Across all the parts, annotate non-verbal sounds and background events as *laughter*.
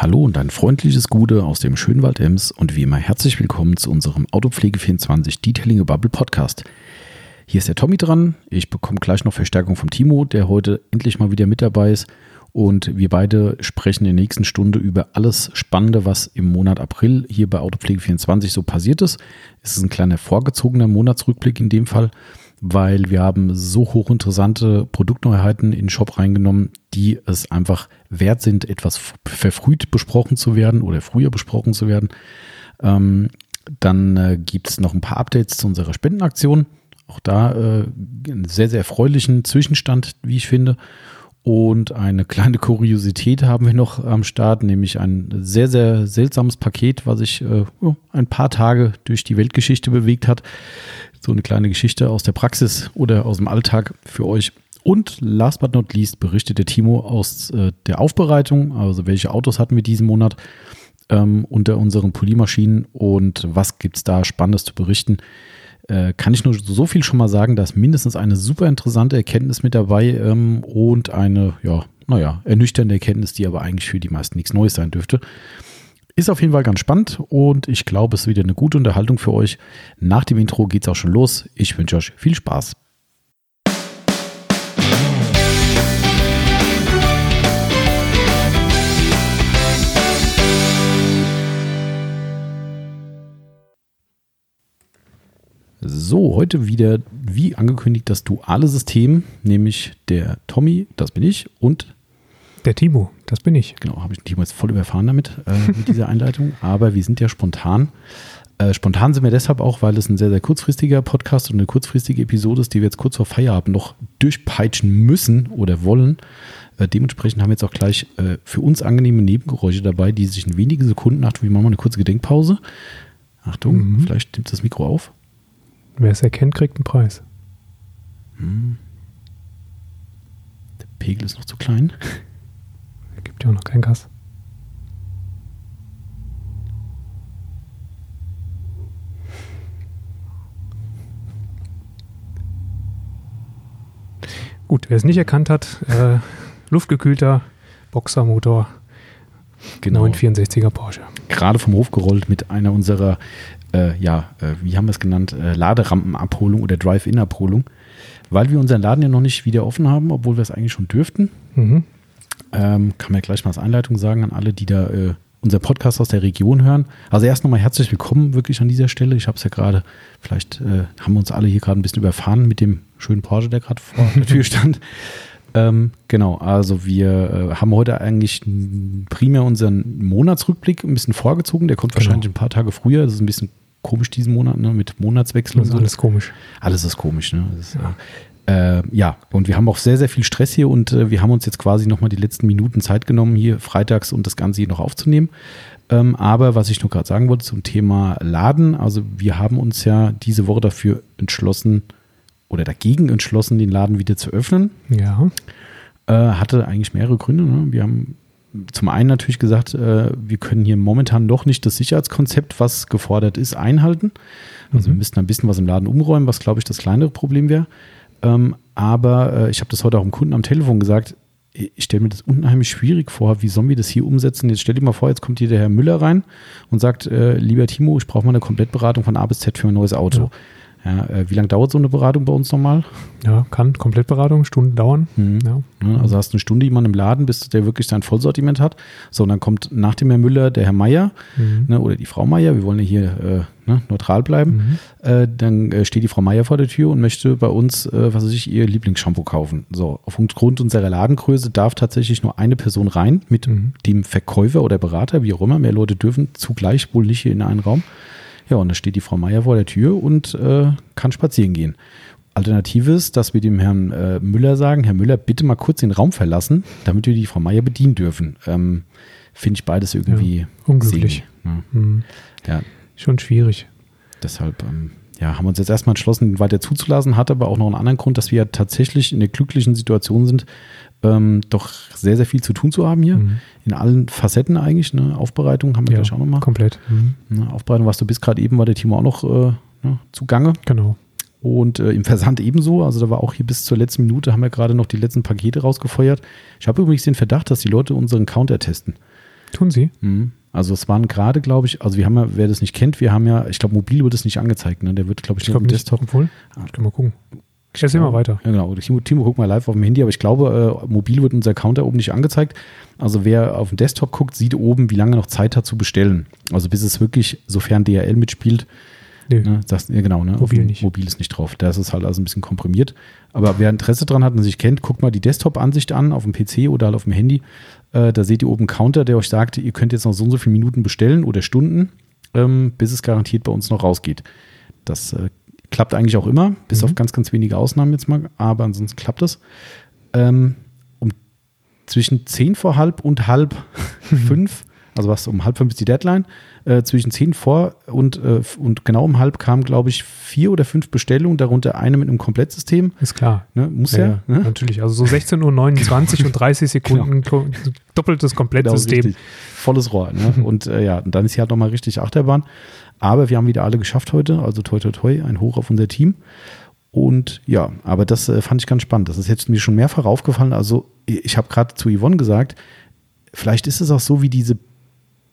Hallo und ein freundliches Gute aus dem Schönwald Ems und wie immer herzlich willkommen zu unserem Autopflege24 Detailing Bubble Podcast. Hier ist der Tommy dran. Ich bekomme gleich noch Verstärkung vom Timo, der heute endlich mal wieder mit dabei ist. Und wir beide sprechen in der nächsten Stunde über alles Spannende, was im Monat April hier bei Autopflege24 so passiert ist. Es ist ein kleiner vorgezogener Monatsrückblick in dem Fall weil wir haben so hochinteressante Produktneuheiten in den Shop reingenommen, die es einfach wert sind, etwas verfrüht besprochen zu werden oder früher besprochen zu werden. Ähm, dann äh, gibt es noch ein paar Updates zu unserer Spendenaktion. Auch da äh, einen sehr, sehr erfreulichen Zwischenstand, wie ich finde. Und eine kleine Kuriosität haben wir noch am Start, nämlich ein sehr, sehr seltsames Paket, was sich äh, ein paar Tage durch die Weltgeschichte bewegt hat so eine kleine Geschichte aus der Praxis oder aus dem Alltag für euch. Und last but not least berichtet der Timo aus äh, der Aufbereitung, also welche Autos hatten wir diesen Monat ähm, unter unseren Polymaschinen und was gibt es da Spannendes zu berichten. Äh, kann ich nur so viel schon mal sagen, dass mindestens eine super interessante Erkenntnis mit dabei ähm, und eine, ja, naja, ernüchternde Erkenntnis, die aber eigentlich für die meisten nichts Neues sein dürfte. Ist auf jeden Fall ganz spannend und ich glaube, es ist wieder eine gute Unterhaltung für euch. Nach dem Intro geht es auch schon los. Ich wünsche euch viel Spaß. So, heute wieder, wie angekündigt, das duale System, nämlich der Tommy, das bin ich, und der Timo, das bin ich. Genau, habe ich Timo jetzt voll überfahren damit, äh, mit dieser Einleitung. *laughs* Aber wir sind ja spontan. Äh, spontan sind wir deshalb auch, weil es ein sehr, sehr kurzfristiger Podcast und eine kurzfristige Episode ist, die wir jetzt kurz vor Feierabend noch durchpeitschen müssen oder wollen. Äh, dementsprechend haben wir jetzt auch gleich äh, für uns angenehme Nebengeräusche dabei, die sich in wenigen Sekunden, Achtung, wir machen mal eine kurze Gedenkpause. Achtung, mhm. vielleicht nimmt das Mikro auf. Wer es erkennt, kriegt einen Preis. Hm. Der Pegel ist noch zu klein gibt ja auch noch kein Gas. Gut, wer es nicht erkannt hat, äh, luftgekühlter Boxermotor, genau. 964er Porsche. Gerade vom Hof gerollt mit einer unserer, äh, ja, äh, wie haben wir es genannt, äh, Laderampenabholung oder Drive-In-Abholung, weil wir unseren Laden ja noch nicht wieder offen haben, obwohl wir es eigentlich schon dürften. Mhm. Ähm, kann man gleich mal als Einleitung sagen an alle, die da äh, unser Podcast aus der Region hören. Also erst nochmal herzlich willkommen wirklich an dieser Stelle. Ich habe es ja gerade, vielleicht äh, haben wir uns alle hier gerade ein bisschen überfahren mit dem schönen Porsche, der gerade vor der Tür *laughs* stand. Ähm, genau, also wir äh, haben heute eigentlich primär unseren Monatsrückblick ein bisschen vorgezogen. Der kommt genau. wahrscheinlich ein paar Tage früher. Das ist ein bisschen komisch diesen Monat, ne, mit Monatswechsel. Das ist alles komisch. Alles ist komisch, ne? Ist, ja. Äh, ja, und wir haben auch sehr, sehr viel Stress hier und äh, wir haben uns jetzt quasi nochmal die letzten Minuten Zeit genommen, hier freitags und das Ganze hier noch aufzunehmen. Ähm, aber was ich nur gerade sagen wollte zum Thema Laden, also wir haben uns ja diese Woche dafür entschlossen oder dagegen entschlossen, den Laden wieder zu öffnen. Ja. Äh, hatte eigentlich mehrere Gründe. Ne? Wir haben zum einen natürlich gesagt, äh, wir können hier momentan noch nicht das Sicherheitskonzept, was gefordert ist, einhalten. Also mhm. wir müssten ein bisschen was im Laden umräumen, was glaube ich das kleinere Problem wäre. Ähm, aber äh, ich habe das heute auch dem Kunden am Telefon gesagt. Ich stelle mir das unheimlich schwierig vor. Wie sollen wir das hier umsetzen? Jetzt stell dir mal vor, jetzt kommt hier der Herr Müller rein und sagt, äh, lieber Timo, ich brauche mal eine Komplettberatung von A bis Z für ein neues Auto. Ja. Ja, äh, wie lange dauert so eine Beratung bei uns nochmal? Ja, kann Komplettberatung, Stunden dauern. Mhm. Ja. Also hast du eine Stunde jemanden im Laden, bis der wirklich sein Vollsortiment hat. So, und dann kommt nach dem Herr Müller der Herr Meier mhm. ne, oder die Frau Meier. Wir wollen ja hier äh, ne, neutral bleiben. Mhm. Äh, dann äh, steht die Frau Meier vor der Tür und möchte bei uns, äh, was weiß ich, ihr Lieblingsshampoo kaufen. So, aufgrund unserer Ladengröße darf tatsächlich nur eine Person rein mit mhm. dem Verkäufer oder Berater, wie auch immer. Mehr Leute dürfen zugleich wohl nicht hier in einen Raum. Ja, und da steht die Frau Meier vor der Tür und äh, kann spazieren gehen. Alternative ist, dass wir dem Herrn äh, Müller sagen, Herr Müller, bitte mal kurz den Raum verlassen, damit wir die Frau Meier bedienen dürfen. Ähm, Finde ich beides irgendwie ja, unglücklich. Ja. Mhm. ja. Schon schwierig. Deshalb ähm, ja, haben wir uns jetzt erstmal entschlossen, ihn weiter zuzulassen, hat aber auch noch einen anderen Grund, dass wir ja tatsächlich in der glücklichen Situation sind, ähm, doch sehr, sehr viel zu tun zu haben hier. Mhm. In allen Facetten eigentlich. Ne? Aufbereitung haben wir ja, gleich auch nochmal. Komplett. Mhm. Ne? Aufbereitung, was du bist gerade eben, war der Timo auch noch äh, ne, zugange. Genau. Und äh, im Versand ebenso. Also da war auch hier bis zur letzten Minute, haben wir gerade noch die letzten Pakete rausgefeuert. Ich habe übrigens den Verdacht, dass die Leute unseren Counter testen. Tun sie? Mhm. Also es waren gerade, glaube ich, also wir haben ja, wer das nicht kennt, wir haben ja, ich glaube, mobil wird es nicht angezeigt, ne? Der wird, glaube ich, ich glaub nicht, Desktop. Obwohl, ich kann mal gucken. Ich erzähl mal weiter. Ja, genau. Timo, Timo guckt mal live auf dem Handy, aber ich glaube, äh, mobil wird unser Counter oben nicht angezeigt. Also wer auf dem Desktop guckt, sieht oben, wie lange noch Zeit hat zu bestellen. Also bis es wirklich, sofern DRL mitspielt, Nee. Ne, das, ja, genau, ne? Mobil nicht. Mobil ist nicht drauf. Da ist es halt also ein bisschen komprimiert. Aber wer Interesse dran hat und sich kennt, guckt mal die Desktop-Ansicht an, auf dem PC oder halt auf dem Handy. Äh, da seht ihr oben einen Counter, der euch sagt, ihr könnt jetzt noch so und so viele Minuten bestellen oder Stunden, ähm, bis es garantiert bei uns noch rausgeht. Das äh, klappt eigentlich auch immer, bis Mhm. auf ganz, ganz wenige Ausnahmen jetzt mal, aber ansonsten klappt das. Ähm, um zwischen 10 vor halb und halb *laughs* fünf, also was um halb fünf ist die Deadline, äh, zwischen 10 vor und, äh, und genau um halb kamen, glaube ich, vier oder fünf Bestellungen, darunter eine mit einem Komplettsystem. Ist klar. Ne? Muss ja. ja, ne? natürlich. Also so *laughs* 16.29 Uhr und 30 Sekunden, ko- doppeltes Genau, Komplettsystem. richtig. Volles Rohr. Ne? *laughs* Und äh, ja, dann ist hier halt nochmal richtig Achterbahn. Aber wir haben wieder alle geschafft heute. Also toi toi toi, ein Hoch auf unser Team. Und ja, aber das äh, fand ich ganz spannend. Das ist jetzt mir schon mehrfach aufgefallen. Also ich habe gerade zu Yvonne gesagt, vielleicht ist es auch so wie diese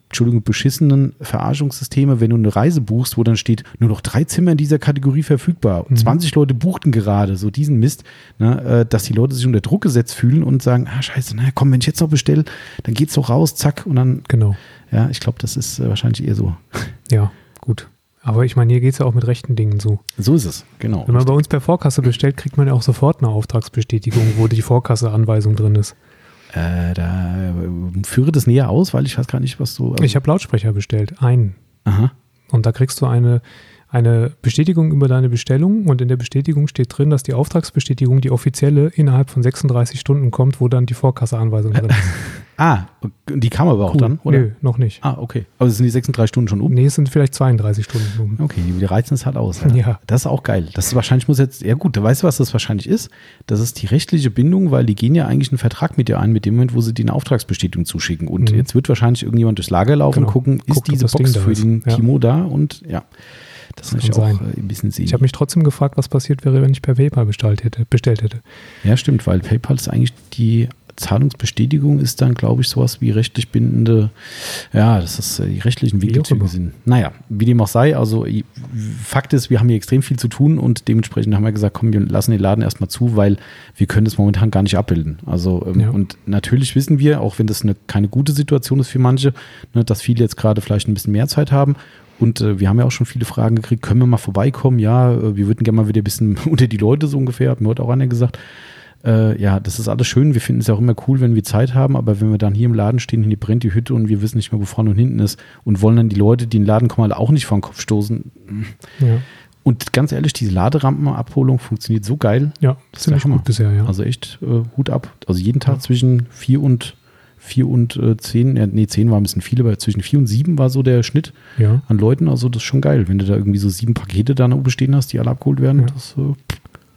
Entschuldigung, beschissenen Verarschungssysteme, wenn du eine Reise buchst, wo dann steht, nur noch drei Zimmer in dieser Kategorie verfügbar. Mhm. 20 Leute buchten gerade, so diesen Mist, ne, äh, dass die Leute sich unter Druck gesetzt fühlen und sagen, ah, scheiße, na komm, wenn ich jetzt noch bestelle, dann geht's doch raus, zack, und dann, Genau. ja, ich glaube, das ist äh, wahrscheinlich eher so. *laughs* Ja, gut. Aber ich meine, hier geht es ja auch mit rechten Dingen so. So ist es, genau. Wenn man bei uns per Vorkasse bestellt, kriegt man ja auch sofort eine Auftragsbestätigung, wo die Vorkasse-Anweisung drin ist. Äh, da äh, führe das näher aus, weil ich weiß gar nicht, was du. also- Ich habe Lautsprecher bestellt, einen. Aha. Und da kriegst du eine, eine Bestätigung über deine Bestellung und in der Bestätigung steht drin, dass die Auftragsbestätigung, die offizielle, innerhalb von 36 Stunden kommt, wo dann die Vorkasseanweisung drin ist. *laughs* Ah, die kam aber auch dann, oder? Nö, noch nicht. Ah, okay. Aber sind die 36 Stunden schon um? Nee, es sind vielleicht 32 Stunden um. Okay, die reizen es halt aus. Ja. Das ist auch geil. Das ist wahrscheinlich muss jetzt, ja gut, da weißt du, was das wahrscheinlich ist? Das ist die rechtliche Bindung, weil die gehen ja eigentlich einen Vertrag mit dir ein, mit dem Moment, wo sie dir eine Auftragsbestätigung zuschicken. Und Mhm. jetzt wird wahrscheinlich irgendjemand durchs Lager laufen Genau. und gucken, ist Guckt, diese Box für den Ja. Timo da? Und ja, das, möchte ich kann auch sein. äh, ein bisschen sehen. Ich habe mich trotzdem gefragt, was passiert wäre, wenn ich per PayPal bestellt hätte. Bestellt hätte. Ja, stimmt, weil PayPal ist eigentlich die Zahlungsbestätigung ist dann, glaube ich, sowas wie rechtlich bindende, ja, das ist äh, die rechtlichen immer. sind. Naja, wie dem auch sei, also Fakt ist, wir haben hier extrem viel zu tun und dementsprechend haben wir gesagt, komm, wir lassen den Laden erstmal zu, weil wir können das momentan gar nicht abbilden. Also ähm, Ja. und natürlich wissen wir, auch wenn das eine, keine gute Situation ist für manche, ne, dass viele jetzt gerade vielleicht ein bisschen mehr Zeit haben und äh, wir haben ja auch schon viele Fragen gekriegt, können wir mal vorbeikommen? Ja, äh, wir würden gerne mal wieder ein bisschen *laughs* unter die Leute so ungefähr, hat mir heute auch einer gesagt. Äh, ja, das ist alles schön. Wir finden es ja auch immer cool, wenn wir Zeit haben, aber wenn wir dann hier im Laden stehen, hier brennt die Hütte und wir wissen nicht mehr, wo vorne und hinten ist und wollen dann die Leute, die in den Laden kommen, halt auch nicht vor den Kopf stoßen. Ja, Und ganz ehrlich, diese Laderampenabholung funktioniert so geil. ja Das ist ziemlich der Hammer. gut bisher, ja. Also echt äh, Hut ab. Also jeden Tag Ja. zwischen vier und vier und äh, zehn, ja, nee, zehn war ein bisschen viel, aber zwischen vier und sieben war so der Schnitt ja. an Leuten. Also das ist schon geil, wenn du da irgendwie so sieben Pakete da oben stehen hast, die alle abgeholt werden. Ja. Das, äh,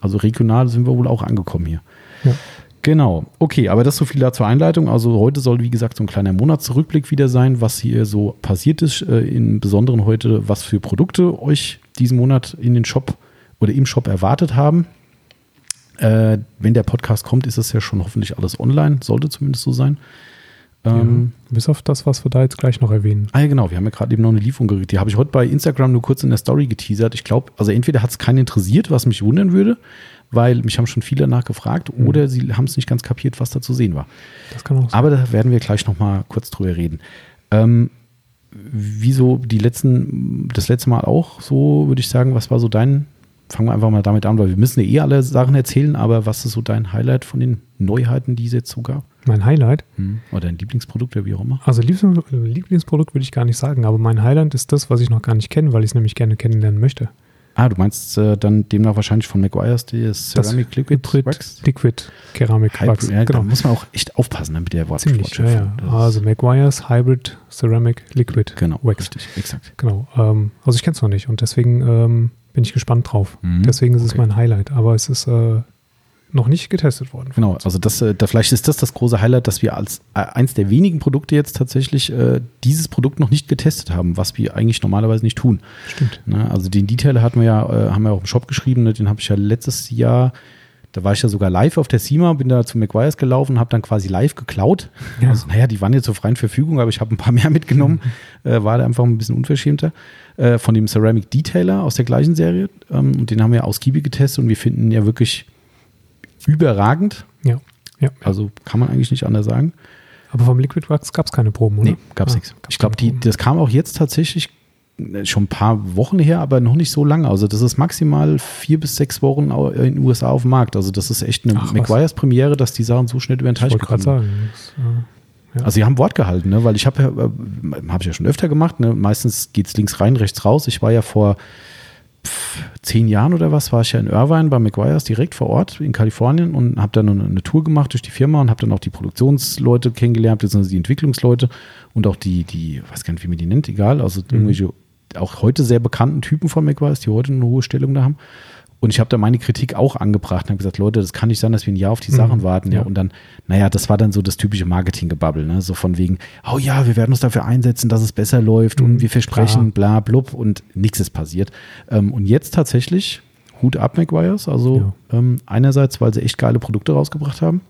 also regional sind wir wohl auch angekommen hier. Ja. Genau, okay, aber das so viel da zur Einleitung. Also heute soll, wie gesagt, so ein kleiner Monatsrückblick wieder sein, was hier so passiert ist. Äh, Im Besonderen heute, was für Produkte euch diesen Monat in den Shop oder im Shop erwartet haben. Äh, wenn der Podcast kommt, ist es ja schon hoffentlich alles online, sollte zumindest so sein. Ähm, ja. Bis auf das, was wir da jetzt gleich noch erwähnen. Ah ja, genau, wir haben ja gerade eben noch eine Lieferung gekriegt. Die habe ich heute bei Instagram nur kurz in der Story geteasert. Ich glaube, also entweder hat es keinen interessiert, was mich wundern würde, weil mich haben schon viele danach gefragt, Mhm. oder sie haben es nicht ganz kapiert, was da zu sehen war. Das kann auch sein. Aber da werden wir gleich noch mal kurz drüber reden. Ähm, wieso die letzten, das letzte Mal auch so, würde ich sagen, was war so dein, fangen wir einfach mal damit an, weil wir müssen ja eh alle Sachen erzählen, aber was ist so dein Highlight von den Neuheiten, die es jetzt so gab? Mein Highlight, Oder dein Lieblingsprodukt oder wie auch immer? also Lieblings Lieblingsprodukt würde ich gar nicht sagen, aber mein Highlight ist das, was ich noch gar nicht kenne, weil ich es nämlich gerne kennenlernen möchte. Ah, du meinst äh, dann demnach wahrscheinlich von McGuire's das Ceramic Liquid Hybrid Wax? Liquid Keramik Hybrid, Wachs. ja, Da genau. muss man auch echt aufpassen ne, mit der Wort Ziemlich, ja, ja. Das- Also McGuire's Hybrid Ceramic Liquid Genau, Wax. richtig, exakt. Genau. Ähm, also ich kenne es noch nicht und deswegen ähm, bin ich gespannt drauf. Mhm, Deswegen ist es okay. mein Highlight. Aber es ist äh, noch nicht getestet worden. Genau, also das, äh, da, vielleicht ist das das große Highlight, dass wir als äh, eins der wenigen Produkte jetzt tatsächlich äh, dieses Produkt noch nicht getestet haben, was wir eigentlich normalerweise nicht tun. Stimmt. Ne? Also den Detail hatten wir ja, äh, haben wir auch im Shop geschrieben, ne? den habe ich ja letztes Jahr Da war ich ja sogar live auf der SEMA, bin da zu McGuire's gelaufen, habe dann quasi live geklaut. Ja. Also, naja, die waren jetzt zur freien Verfügung, aber ich habe ein paar mehr mitgenommen. äh, war da einfach ein bisschen unverschämter. Äh, von dem Ceramic Detailer aus der gleichen Serie. Ähm, und den haben wir ausgiebig getestet und wir finden ihn ja wirklich überragend. Ja. ja. Also kann man eigentlich nicht anders sagen. Aber vom Liquid Wax gab es keine Proben, oder? Nee, gab es Ah, nichts. Ich glaube, das kam auch jetzt tatsächlich schon ein paar Wochen her, aber noch nicht so lange. Also das ist maximal vier bis sechs Wochen in den USA auf dem Markt. Also das ist echt eine Ach. McGuire's Premiere, dass die Sachen so schnell über den Ich Teich gekommen sagen. Ja. Also sie haben Wort gehalten, ne? weil ich habe ja, äh, habe ich ja schon öfter gemacht. Ne? Meistens geht es links rein, rechts raus. Ich war ja vor pff, zehn Jahren oder was, war ich ja in Irvine bei McGuire's direkt vor Ort in Kalifornien und habe dann eine, eine Tour gemacht durch die Firma und habe dann auch die Produktionsleute kennengelernt, beziehungsweise die Entwicklungsleute und auch die, die, weiß gar nicht, wie man die nennt, egal, also irgendwelche auch heute sehr bekannten Typen von McGuire's, die heute eine hohe Stellung da haben. Und ich habe da meine Kritik auch angebracht und habe gesagt, Leute, das kann nicht sein, dass wir ein Jahr auf die Sachen Mhm, warten. Ja. ja. Und dann, naja, das war dann so das typische Marketinggebabbel, ne? So von wegen, oh ja, wir werden uns dafür einsetzen, dass es besser läuft und Mhm, wir versprechen, bla blub und nichts ist passiert. Ähm, und jetzt tatsächlich, Hut ab, McGuire's. Also ähm, einerseits, weil sie echt geile Produkte rausgebracht haben.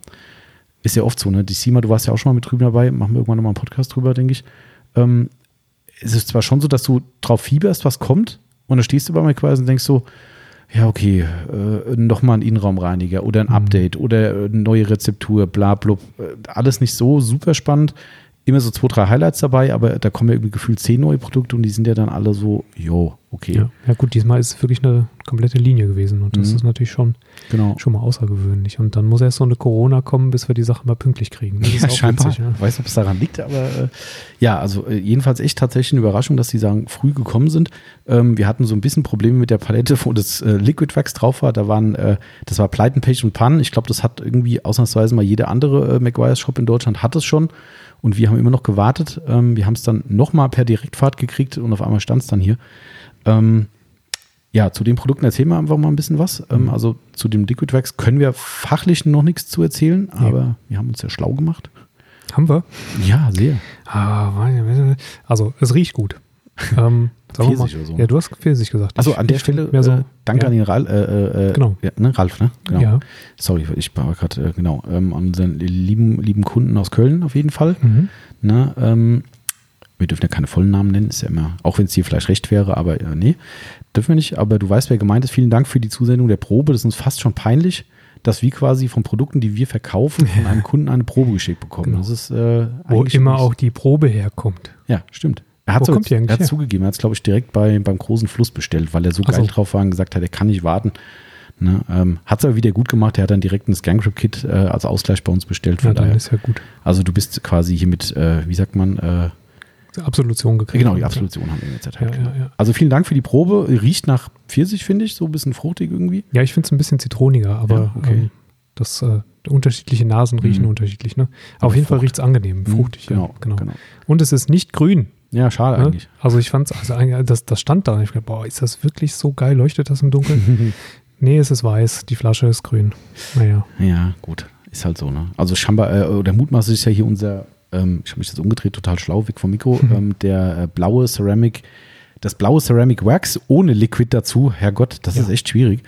Ist ja oft so, ne? Die SEMA, du warst ja auch schon mal mit drüben dabei, machen wir irgendwann nochmal einen Podcast drüber, denke ich. Ähm, es ist zwar schon so, dass du drauf fieberst, was kommt, und dann stehst du bei McQuarrie und denkst so, ja, okay, äh, nochmal ein Innenraumreiniger oder ein Mhm. Update oder äh, eine neue Rezeptur, bla, blub. Äh, alles nicht so super spannend. Immer so zwei, drei Highlights dabei, aber da kommen ja irgendwie gefühlt zehn neue Produkte und die sind ja dann alle so, jo, okay. ja. ja, gut, diesmal ist es wirklich eine komplette Linie gewesen und das Mhm. ist natürlich schon, Genau. schon mal außergewöhnlich. Und dann muss erst so eine Corona kommen, bis wir die Sache mal pünktlich kriegen. Das *laughs* ist Ja, auch scheinbar. witzig, ja. Ich weiß nicht, ob es daran liegt, aber äh, ja, also äh, jedenfalls echt tatsächlich eine Überraschung, dass die sagen, früh gekommen sind. Ähm, wir hatten so ein bisschen Probleme mit der Palette, *laughs* wo das äh, Liquid Wax drauf war. Da waren, äh, das war Pleiten, Pech und Pannen. Ich glaube, das hat irgendwie ausnahmsweise mal jeder andere äh, McGuire's Shop in Deutschland hat es schon. Und wir haben immer noch gewartet. Ähm, wir haben es dann nochmal per Direktfahrt gekriegt und auf einmal stand es dann hier. Ähm, ja, zu den Produkten erzählen wir einfach mal ein bisschen was. Ähm, also zu dem Liquid Wax können wir fachlich noch nichts zu erzählen, aber wir haben uns ja schlau gemacht. Haben wir? Ja, sehr. Ah, also, es riecht gut. Ähm, sagen Pfirsich oder so? Ja, du hast Pfirsich gesagt. Also an der Stelle mehr so, äh, danke ja. an den Ralf, äh, äh, Genau. ja, ne, Ralf, ne? Genau. Ja. Sorry, ich war gerade, äh, genau, ähm, an unseren lieben, lieben Kunden aus Köln auf jeden Fall. Mhm. Ne, ähm, wir dürfen ja keine vollen Namen nennen, ist ja immer, auch wenn es dir vielleicht recht wäre, aber äh, nee, dürfen wir nicht. Aber du weißt, wer gemeint ist. Vielen Dank für die Zusendung der Probe. Das ist uns fast schon peinlich, dass wir quasi von Produkten, die wir verkaufen, von *laughs* einem Kunden eine Probe geschickt bekommen. Genau. Das ist äh, Wo immer auch die Probe herkommt. Ja, stimmt. Er hat so, kommt er hat zugegeben, er hat es, glaube ich, direkt bei, beim großen Fluss bestellt, weil er so Ach geil so. drauf war und gesagt hat, er kann nicht warten. Ne, ähm, hat es aber wieder gut gemacht. Er hat dann direkt ein Scangrip-Kit äh, als Ausgleich bei uns bestellt. Von Ja, dann daher. ist ja gut. Also du bist quasi hier mit, äh, wie sagt man, äh, Absolution gekriegt. genau, die Absolution haben wir jetzt Ja, erteilt. ja, ja. Also vielen Dank für die Probe. Riecht nach Pfirsich, finde ich, so ein bisschen fruchtig irgendwie. Ja, ich finde es ein bisschen zitroniger, aber okay. ähm, das äh, unterschiedliche Nasen riechen Mhm. unterschiedlich. Ne? Aber Auf jeden Fall Frucht. riecht es angenehm, fruchtig. genau, ja, genau. genau. Und es ist nicht grün. Ja, schade Ne? eigentlich. Also ich fand es, also eigentlich- das, das stand da. Und ich dachte, boah, ist das wirklich so geil? Leuchtet das im Dunkeln? *laughs* nee, es ist weiß. Die Flasche ist grün. Naja. Ja, gut. Ist halt so, ne? Also scheinbar, äh, oder mutmaßlich ist ja hier unser, ähm, ich habe mich jetzt umgedreht, total schlau, weg vom Mikro, *laughs* ähm, der äh, blaue Ceramic, das blaue Ceramic Wax ohne Liquid dazu. Herrgott, das Ja. ist echt schwierig.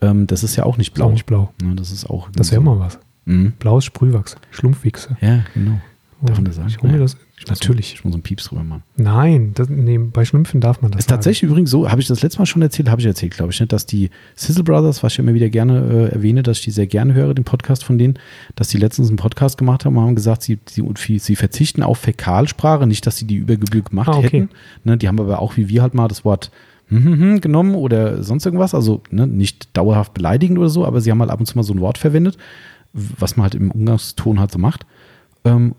Ähm, das ist ja auch nicht Ist blau. auch nicht blau. Ne, das ist auch. Das wäre so. mal was. Mhm. Blaues Sprühwachs. Schlumpfwichse. Ja, genau. Darf man das sagen? Ich hol mir Ja. das. Ich Natürlich. So, ich muss so einen Pieps drüber machen. Nein, das, nee, bei Schlümpfen darf man das ist tatsächlich übrigens so, habe ich das letzte Mal schon erzählt, habe ich erzählt, glaube ich, ne, dass die Sizzle Brothers, was ich immer wieder gerne äh, erwähne, dass ich die sehr gerne höre, den Podcast von denen, dass die letztens einen Podcast gemacht haben und haben gesagt, sie, sie, sie verzichten auf Fäkalsprache, nicht, dass sie die über Gebühr gemacht Ah, okay. hätten. Ne, die haben aber auch wie wir halt mal das Wort hm, hm, hm genommen oder sonst irgendwas, also ne, nicht dauerhaft beleidigend oder so, aber sie haben halt ab und zu mal so ein Wort verwendet, was man halt im Umgangston halt so macht. Ähm,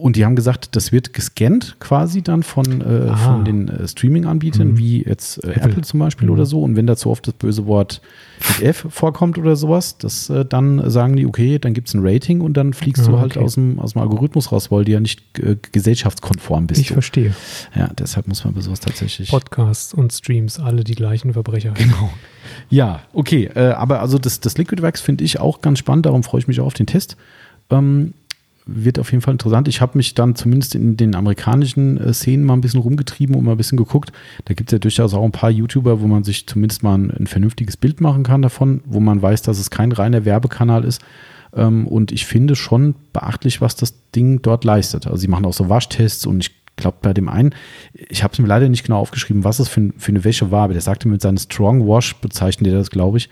und die haben gesagt, das wird gescannt quasi dann von, äh, Ah. von den äh, Streaming-Anbietern, Mhm. wie jetzt äh, Apple. Apple. zum Beispiel Mhm. oder so. Und wenn da zu oft das böse Wort mit F vorkommt oder sowas, das, äh, dann sagen die, okay, dann gibt es ein Rating und dann fliegst Ah, du halt okay. aus dem, aus dem Algorithmus raus, weil du ja nicht äh, gesellschaftskonform bist. Ich du. verstehe. Ja, deshalb muss man bei sowas tatsächlich. Podcasts und Streams, alle die gleichen Verbrecher. Genau. Ja, okay. Äh, aber also das, das Liquid Wax finde ich auch ganz spannend, darum freue ich mich auch auf den Test. Ähm, wird auf jeden Fall interessant. Ich habe mich dann zumindest in den amerikanischen äh, Szenen mal ein bisschen rumgetrieben und mal ein bisschen geguckt. Da gibt es ja durchaus auch ein paar YouTuber, wo man sich zumindest mal ein, ein, vernünftiges Bild machen kann davon, wo man weiß, dass es kein reiner Werbekanal ist. Ähm, und ich finde schon beachtlich, was das Ding dort leistet. Also sie machen auch so Waschtests und ich glaube bei dem einen, ich habe es mir leider nicht genau aufgeschrieben, was es für, für eine Wäsche war, aber der sagte mit seinem Strong Wash, bezeichnet er das, glaube ich,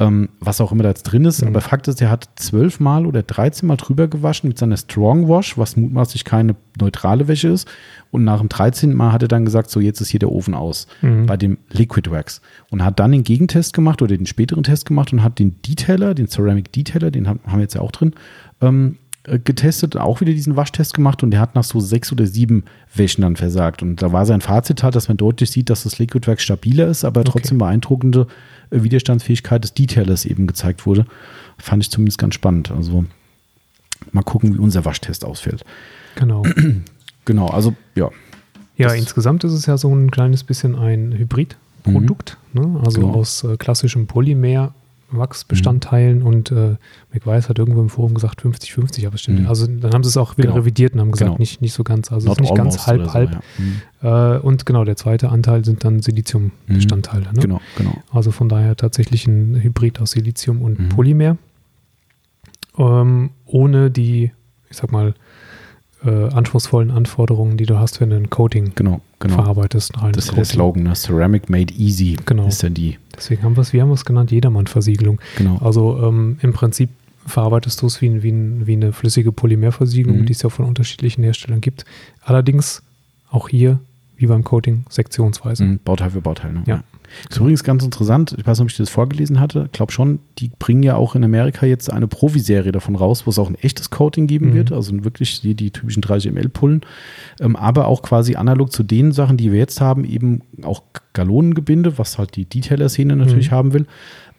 ähm, was auch immer da jetzt drin ist. Mhm. Aber Fakt ist, er hat zwölfmal oder 13 Mal drüber gewaschen mit seiner Strong Wash, was mutmaßlich keine neutrale Wäsche ist. Und nach dem 13. Mal hat er dann gesagt, so jetzt ist hier der Ofen aus mhm. bei dem Liquid Wax. Und hat dann den Gegentest gemacht oder den späteren Test gemacht und hat den Detailer, den Ceramic Detailer, den haben wir jetzt ja auch drin, ähm, äh, getestet, auch wieder diesen Waschtest gemacht und der hat nach so sechs oder sieben Wäschen dann versagt. Und da war sein Fazit halt, dass man deutlich sieht, dass das Liquid Wax stabiler ist, aber trotzdem okay. beeindruckende Widerstandsfähigkeit des Detailers eben gezeigt wurde. Fand ich zumindest ganz spannend. Also mal gucken, wie unser Waschtest ausfällt. Genau. *clears throat* genau, also ja. Ja, insgesamt ist es ja so ein kleines bisschen ein Hybridprodukt, mhm. ne? also genau. aus äh, klassischem Polymer Wachsbestandteilen mhm. und äh, McWise hat irgendwo im Forum gesagt 50-50, aber stimmt. Mhm. Also dann haben sie es auch wieder genau. revidiert und haben gesagt, genau. nicht, nicht so ganz, also Not ist nicht ganz halb-halb. So, ja. mhm. äh, und genau, der zweite Anteil sind dann Siliziumbestandteile. Ne? Genau, genau. Also von daher tatsächlich ein Hybrid aus Silizium und mhm. Polymer. Ähm, ohne die, ich sag mal, äh, anspruchsvollen Anforderungen, die du hast, wenn du ein Coating genau, genau. verarbeitest. Das ist der Slogan, ne? Ceramic Made Easy genau. ist ja die. Deswegen haben wir es, wie haben wir es genannt, Jedermann-Versiegelung. Genau. Also ähm, im Prinzip verarbeitest du es wie, wie, wie eine flüssige Polymerversiegelung, mhm. die es ja von unterschiedlichen Herstellern gibt. Allerdings auch hier, wie beim Coating, sektionsweise. Mhm, Bauteil für Bauteil. Ne? Ja. Ist übrigens ganz interessant, ich weiß nicht, ob ich das vorgelesen hatte, ich glaube schon, die bringen ja auch in Amerika jetzt eine Profiserie davon raus, wo es auch ein echtes Coating geben mhm. wird, also wirklich die, die typischen 30 ml Pullen, ähm, aber auch quasi analog zu den Sachen, die wir jetzt haben, eben auch Galonengebinde, was halt die Detailer-Szene natürlich mhm. haben will.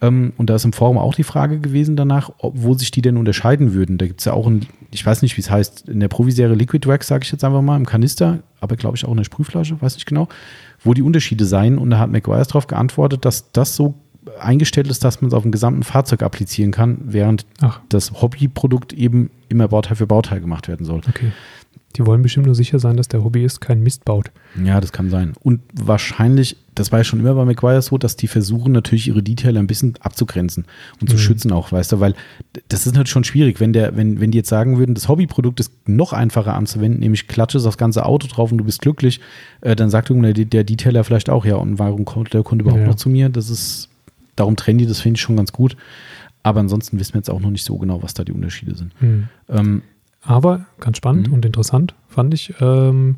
Ähm, und da ist im Forum auch die Frage gewesen danach, ob, wo sich die denn unterscheiden würden. Da gibt es ja auch ein, ich weiß nicht, wie es heißt, in der Profiserie Liquid Wax, sage ich jetzt einfach mal, im Kanister, aber glaube ich auch in der Sprühflasche, weiß nicht genau wo die Unterschiede seien. Und da hat McGuire darauf geantwortet, dass das so eingestellt ist, dass man es auf dem gesamten Fahrzeug applizieren kann, während Ach. das Hobbyprodukt eben immer Bauteil für Bauteil gemacht werden soll. Okay. Die wollen bestimmt nur sicher sein, dass der Hobbyist keinen Mist baut. Ja, das kann sein. Und wahrscheinlich, das war ja schon immer bei McGuire so, dass die versuchen natürlich ihre Detailer ein bisschen abzugrenzen und zu mhm. schützen auch, weißt du, weil das ist natürlich schon schwierig, wenn der, wenn, wenn die jetzt sagen würden, das Hobbyprodukt ist noch einfacher anzuwenden, nämlich klatsche das ganze Auto drauf und du bist glücklich, äh, dann sagt der, der Detailer vielleicht auch, ja, und warum kommt der Kunde überhaupt ja. noch zu mir? Das ist, darum trennen die das, finde ich schon ganz gut. Aber ansonsten wissen wir jetzt auch noch nicht so genau, was da die Unterschiede sind. Mhm. Ähm, aber ganz spannend mhm. und interessant fand ich ähm,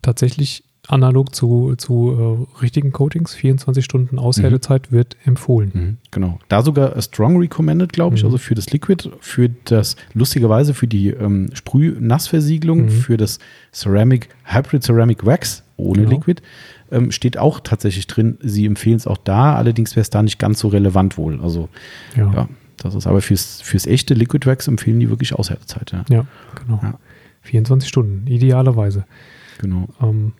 tatsächlich analog zu, zu äh, richtigen Coatings, 24 Stunden Aushärtezeit mhm. wird empfohlen. Mhm, genau. Da sogar strong recommended, glaube ich, mhm. also für das Liquid, für das, lustigerweise für die ähm, Sprüh-Nassversiegelung, mhm. für das Ceramic, Hybrid Ceramic Wax ohne genau. Liquid, ähm, steht auch tatsächlich drin. Sie empfehlen es auch da, allerdings wäre es da nicht ganz so relevant wohl. Also, ja. ja das ist aber fürs, fürs echte Liquid Wax empfehlen die wirklich Aushärtezeit. Ja, ja genau. Ja. 24 Stunden, idealerweise. Genau. Ähm,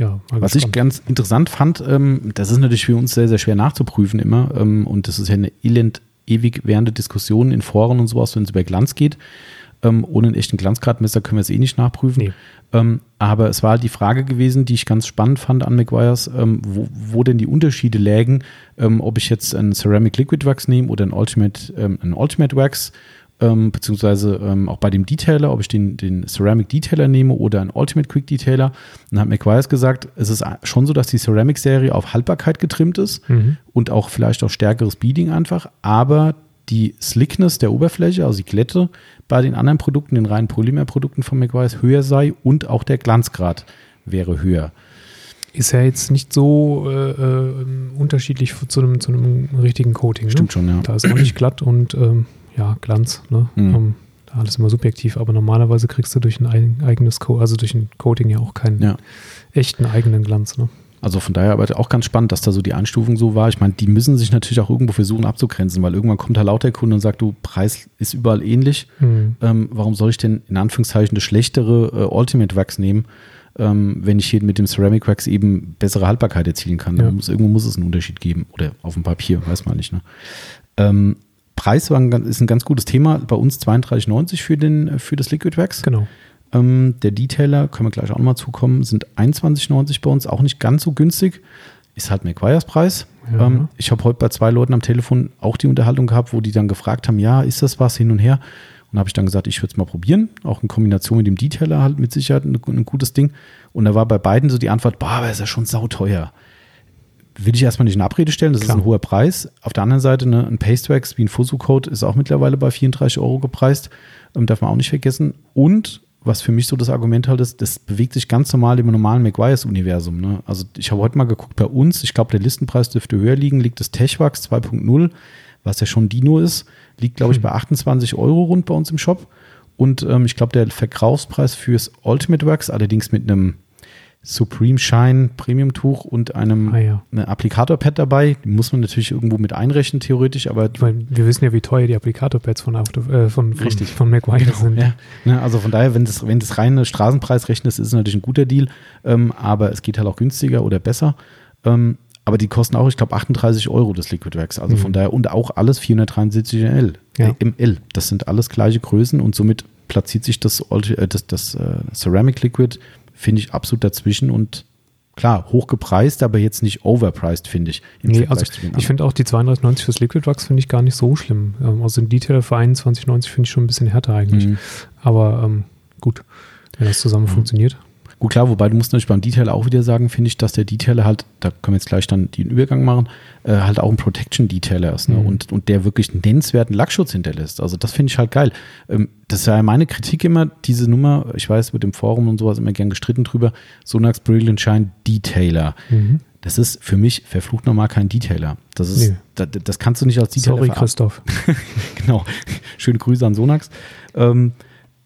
ja, Was ich ganz interessant fand, ähm, das ist natürlich für uns sehr, sehr schwer nachzuprüfen immer. Ähm, und das ist ja eine elend ewig währende Diskussion in Foren und sowas, wenn es über Glanz geht. Ähm, ohne einen echten Glanzgradmesser können wir es eh nicht nachprüfen. Nee. Ähm, aber es war halt die Frage gewesen, die ich ganz spannend fand an McGuire's, ähm, wo, wo, denn die Unterschiede lägen, ähm, ob ich jetzt ein Ceramic Liquid Wax nehme oder ein Ultimate, ähm, ein Ultimate Wax, ähm, beziehungsweise auch bei dem Detailer, ob ich den, den Ceramic Detailer nehme oder ein Ultimate Quick Detailer. Dann hat McGuire's gesagt, es ist schon so, dass die Ceramic-Serie auf Haltbarkeit getrimmt ist mhm. und auch vielleicht auf stärkeres Beading einfach, aber die Slickness der Oberfläche, also die Glätte, bei den anderen Produkten, den reinen Polymerprodukten von McGuire's höher sei und auch der Glanzgrad wäre höher. Ist ja jetzt nicht so äh, äh, unterschiedlich zu einem, zu einem richtigen Coating. Ne? Stimmt schon, ja. Da ist auch nicht glatt und ähm, ja, Glanz. Ne? Mhm. Um, alles immer subjektiv, aber normalerweise kriegst du durch ein eigenes Co also durch ein Coating ja auch keinen ja. echten eigenen Glanz. Ne? Also von daher aber auch ganz spannend, dass da so die Einstufung so war. Ich meine, die müssen sich natürlich auch irgendwo versuchen abzugrenzen, weil irgendwann kommt da lauter der Kunde und sagt, du, Preis ist überall ähnlich. Mhm. Ähm, warum soll ich denn in Anführungszeichen das schlechtere äh, Ultimate Wax nehmen, ähm, wenn ich hier mit dem Ceramic Wax eben bessere Haltbarkeit erzielen kann? Ja. Muss, irgendwo muss es einen Unterschied geben. Oder auf dem Papier, weiß man nicht. Ne? Ähm, Preis war ein, ist ein ganz gutes Thema. Bei uns 32,90 für, den, für das Liquid Wax. Genau. Ähm, der Detailer, können wir gleich auch nochmal zukommen, sind 21,90 bei uns, auch nicht ganz so günstig. Ist halt McGuire's Preis. Ja. Ähm, ich habe heute bei zwei Leuten am Telefon auch die Unterhaltung gehabt, wo die dann gefragt haben, ja, ist das was hin und her? Und habe ich dann gesagt, ich würde es mal probieren. Auch in Kombination mit dem Detailer halt mit Sicherheit ein, ein, gutes Ding. Und da war bei beiden so die Antwort, boah, aber ist ja schon sauteuer. Will ich erstmal nicht in Abrede stellen, das Klar. ist ein hoher Preis. Auf der anderen Seite, ne, ein Pastewax wie ein Fusu-Code ist auch mittlerweile bei 34 Euro gepreist. Ähm, darf man auch nicht vergessen. Und was für mich so das Argument halt ist, das bewegt sich ganz normal im normalen McGuire's-Universum. Ne? Also ich habe heute mal geguckt bei uns, ich glaube, der Listenpreis dürfte höher liegen, liegt das Techwax 2.0, was ja schon Dino ist, liegt, glaube ich, Hm. bei 28 Euro rund bei uns im Shop. Und ähm, ich glaube, der Verkaufspreis fürs Ultimate Wax, allerdings mit einem Supreme Shine Premium Tuch und einem Ah ja. eine Applikator-Pad dabei, die muss man natürlich irgendwo mit einrechnen, theoretisch, aber Ich meine, wir wissen ja, wie teuer die Applikator-Pads von, Auto- äh, von, von, Richtig. von McGuire sind. Ja, ne, also von daher, wenn das, wenn das reine Straßenpreis rechnest, ist es natürlich ein guter Deal, ähm, aber es geht halt auch günstiger oder besser. Ähm, aber die kosten auch, ich glaube, 38 Euro das Liquid Wax. Also von Mhm. daher und auch alles 473 ml. Ja. Äh, ML. Das sind alles gleiche Größen und somit platziert sich das, äh, das, das äh, Ceramic Liquid, finde ich, absolut dazwischen und klar, hochgepreist, aber jetzt nicht overpriced, finde ich. im Nee, also ich finde auch die 32,90 fürs Liquid Wax finde ich gar nicht so schlimm. Ähm, also den Detailer für 21,90 finde ich schon ein bisschen härter eigentlich. Mhm. Aber ähm, gut, wenn das zusammen funktioniert. Gut, klar, wobei du musst natürlich beim Detailer auch wieder sagen, finde ich, dass der Detailer halt, da können wir jetzt gleich dann den Übergang machen, äh, halt auch ein Protection-Detailer ist ne? Mhm. und, und der wirklich einen nennenswerten Lackschutz hinterlässt. Also das finde ich halt geil. Ähm, das ist ja meine Kritik immer, diese Nummer, ich weiß, mit dem Forum und sowas immer gern gestritten drüber, Sonax Brilliant Shine Detailer. Mhm. Das ist für mich verflucht nochmal kein Detailer. Das ist, Nee. das, das kannst du nicht als Detailer Sorry. Christoph. *laughs* genau. Schöne Grüße an Sonax. Ähm,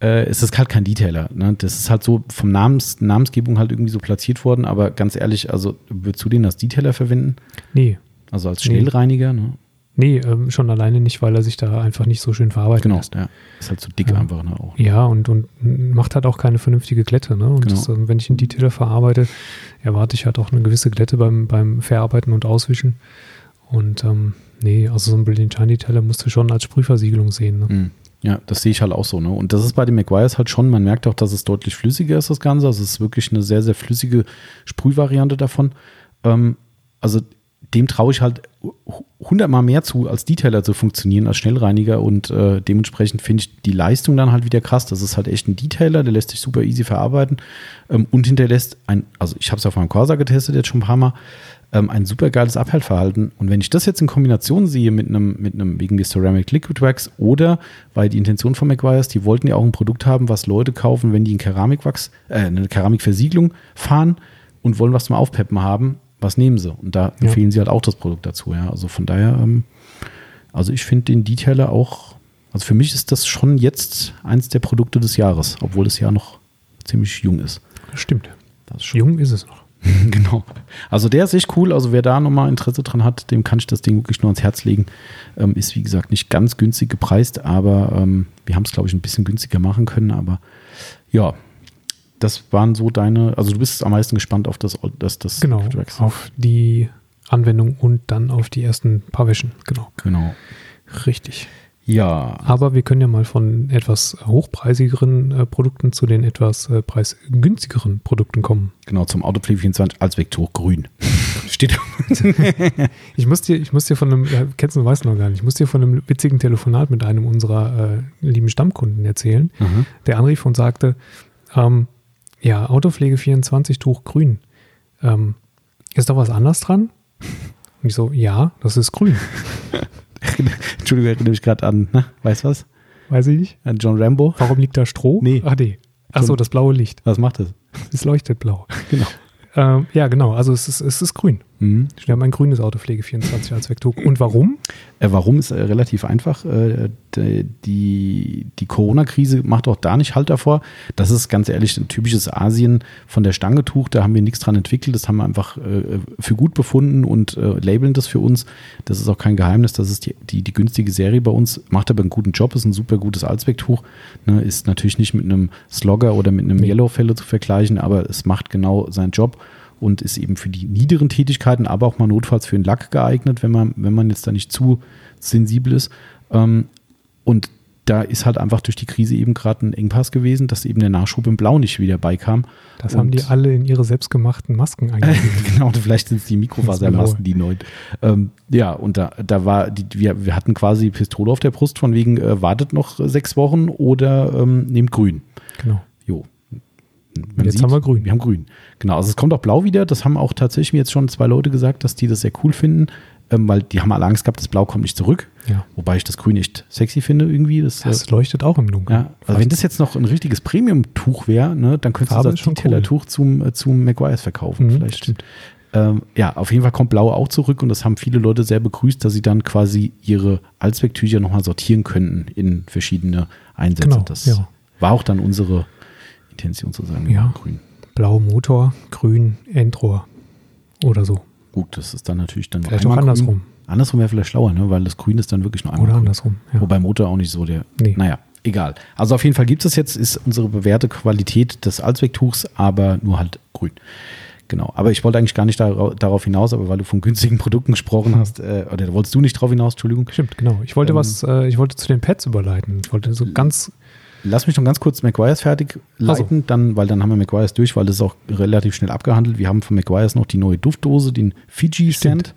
äh, es ist halt kein Detailer. Ne? Das ist halt so vom Namens, Namensgebung halt irgendwie so platziert worden, aber ganz ehrlich, also würdest du den als Detailer verwenden? Nee, Also als Nee. Schnellreiniger? Ne? nee, ähm, schon alleine nicht, weil er sich da einfach nicht so schön verarbeitet Genau, lässt. ja. Ist halt so dick Ja. einfach ne, auch. Ja, und, und macht halt auch keine vernünftige Glätte. Ne? Und Genau. das, ähm, wenn ich einen Detailer verarbeite, erwarte ich halt auch eine gewisse Glätte beim, beim Verarbeiten und Auswischen. Und ähm, nee, also so ein Brilliant Shine Detailer musst du schon als Sprühversiegelung sehen. Ne? Mhm. Ja, das sehe ich halt auch so. Ne? Und das ist bei den McGuire's halt schon, man merkt auch, dass es deutlich flüssiger ist, das Ganze. Also es ist wirklich eine sehr, sehr flüssige Sprühvariante davon. Ähm, also dem traue ich halt hundertmal mehr zu, als Detailer zu funktionieren, als Schnellreiniger. Und äh, dementsprechend finde ich die Leistung dann halt wieder krass. Das ist halt echt ein Detailer, der lässt sich super easy verarbeiten ähm, und hinterlässt ein, also ich habe es auf meinem Corsa getestet jetzt schon ein paar Mal, ähm, ein super geiles Abhaltverhalten. Und wenn ich das jetzt in Kombination sehe mit einem, mit einem wegen des Ceramic Liquid Wax oder, weil die Intention von McGuire's, die wollten ja auch ein Produkt haben, was Leute kaufen, wenn die einen Keramikwachs, äh, eine Keramikversiegelung fahren und wollen was zum Aufpeppen haben, was nehmen sie? Und da Ja. empfehlen sie halt auch das Produkt dazu, ja. Also von daher, ähm, also ich finde den Detailer auch, also für mich ist das schon jetzt eins der Produkte des Jahres, obwohl das Jahr noch ziemlich jung ist. Das stimmt. Das ist schon Jung ist es noch. *laughs* genau. Also der ist echt cool. Also wer da nochmal Interesse dran hat, dem kann ich das Ding wirklich nur ans Herz legen. Ähm, ist wie gesagt nicht ganz günstig gepreist, aber ähm, wir haben es, glaube ich, ein bisschen günstiger machen können. Aber ja, das waren so deine, also du bist am meisten gespannt auf das, das, das Genau. Auf die Anwendung und dann auf die ersten paar Wäschen. Genau. Genau. Richtig. Ja, Aber wir können ja mal von etwas hochpreisigeren äh, Produkten zu den etwas äh, preisgünstigeren Produkten kommen. genau, zum Autoplay 24 als Vektor grün. *laughs* Steht *laughs* Ich muss dir, ich muss dir von einem, ja, kennst du, weißt noch gar nicht, ich muss dir von einem witzigen Telefonat mit einem unserer äh, lieben Stammkunden erzählen, Mhm. der anrief und sagte, ähm, ja, Autopflege 24 Tuch grün. Ähm, ist da was anders dran? Und ich so, ja, das ist grün. *laughs* *laughs* Entschuldigung, erinnere mich gerade an, ne? weißt du was? Weiß ich nicht. An John Rambo. Warum liegt da Stroh? Nee. Ach nee. Ach so, das blaue Licht. Was macht das? Es leuchtet blau. *laughs* Genau. Ähm, ja, genau. Also es ist, es ist grün. Mhm. Wir haben ein grünes Autopflege 24 als Vektor. Und warum? Äh, warum ist äh, relativ einfach. Äh, die die Corona-Krise macht auch da nicht Halt davor. Das ist ganz ehrlich ein typisches Asien von der Stange Tuch. Da haben wir nichts dran entwickelt. Das haben wir einfach äh, für gut befunden und äh, labeln das für uns. Das ist auch kein Geheimnis. Das ist die, die, die günstige Serie bei uns. Macht aber einen guten Job. Ist ein super gutes Allzwecktuch. Ne, ist natürlich nicht mit einem Slogger oder mit einem Nee. Yellowfellow zu vergleichen, aber es macht genau seinen Job und ist eben für die niederen Tätigkeiten, aber auch mal notfalls für den Lack geeignet, wenn man, wenn man jetzt da nicht zu sensibel ist. Ähm, und da ist halt einfach durch die Krise eben gerade ein Engpass gewesen, dass eben der Nachschub im Blau nicht wieder beikam. Das und haben die alle in ihre selbstgemachten Masken *laughs* eingegeben. genau, vielleicht sind es die Mikrofasermasken, die neuen. Ähm, ja, und da, da war, die, wir, wir hatten quasi Pistole auf der Brust von wegen, äh, wartet noch sechs Wochen oder ähm, nehmt grün. Genau. Man jetzt sieht, haben wir grün. Wir haben grün. Genau, also es kommt auch blau wieder. Das haben auch tatsächlich mir jetzt schon zwei Leute gesagt, dass die das sehr cool finden ähm, weil die haben alle Angst gehabt, das Blau kommt nicht zurück. Ja. Wobei ich das Grün echt sexy finde irgendwie. Das, das äh, leuchtet auch im Dunkeln. Ja, also wenn das jetzt noch ein richtiges Premium-Tuch wäre, ne, dann könntest Farbe du das Detailer-Tuch cool. zum, äh, zum McGuire's verkaufen. Mhm, vielleicht. Ähm, ja, auf jeden Fall kommt Blau auch zurück und das haben viele Leute sehr begrüßt, dass sie dann quasi ihre Allzwecktücher nochmal sortieren könnten in verschiedene Einsätze. Genau, das ja. war auch dann unsere Intention zu sagen. Ja, grün. Blau Motor, grün Endrohr oder so. Gut, das ist dann natürlich dann Vielleicht auch andersrum. Grün. Andersrum wäre vielleicht schlauer, ne? weil das Grün ist dann wirklich nur einmal. Oder grün. andersrum. Ja. Wobei Motor auch nicht so der. Nee. Naja, egal. Also auf jeden Fall gibt es jetzt, ist unsere bewährte Qualität des Allzwecktuchs, aber nur halt grün. Genau. Aber ich wollte eigentlich gar nicht darauf hinaus, aber weil du von günstigen Produkten gesprochen hm. hast, äh, oder wolltest du nicht darauf hinaus, Entschuldigung. Stimmt, genau. Ich wollte ähm, was, äh, ich wollte zu den Pads überleiten. Ich wollte so ganz. Lass mich noch ganz kurz McGuire's fertig leiten, so. dann, weil dann haben wir McGuire's durch, weil das ist auch relativ schnell abgehandelt. Wir haben von McGuire's noch die neue Duftdose, den Fiji-Stand.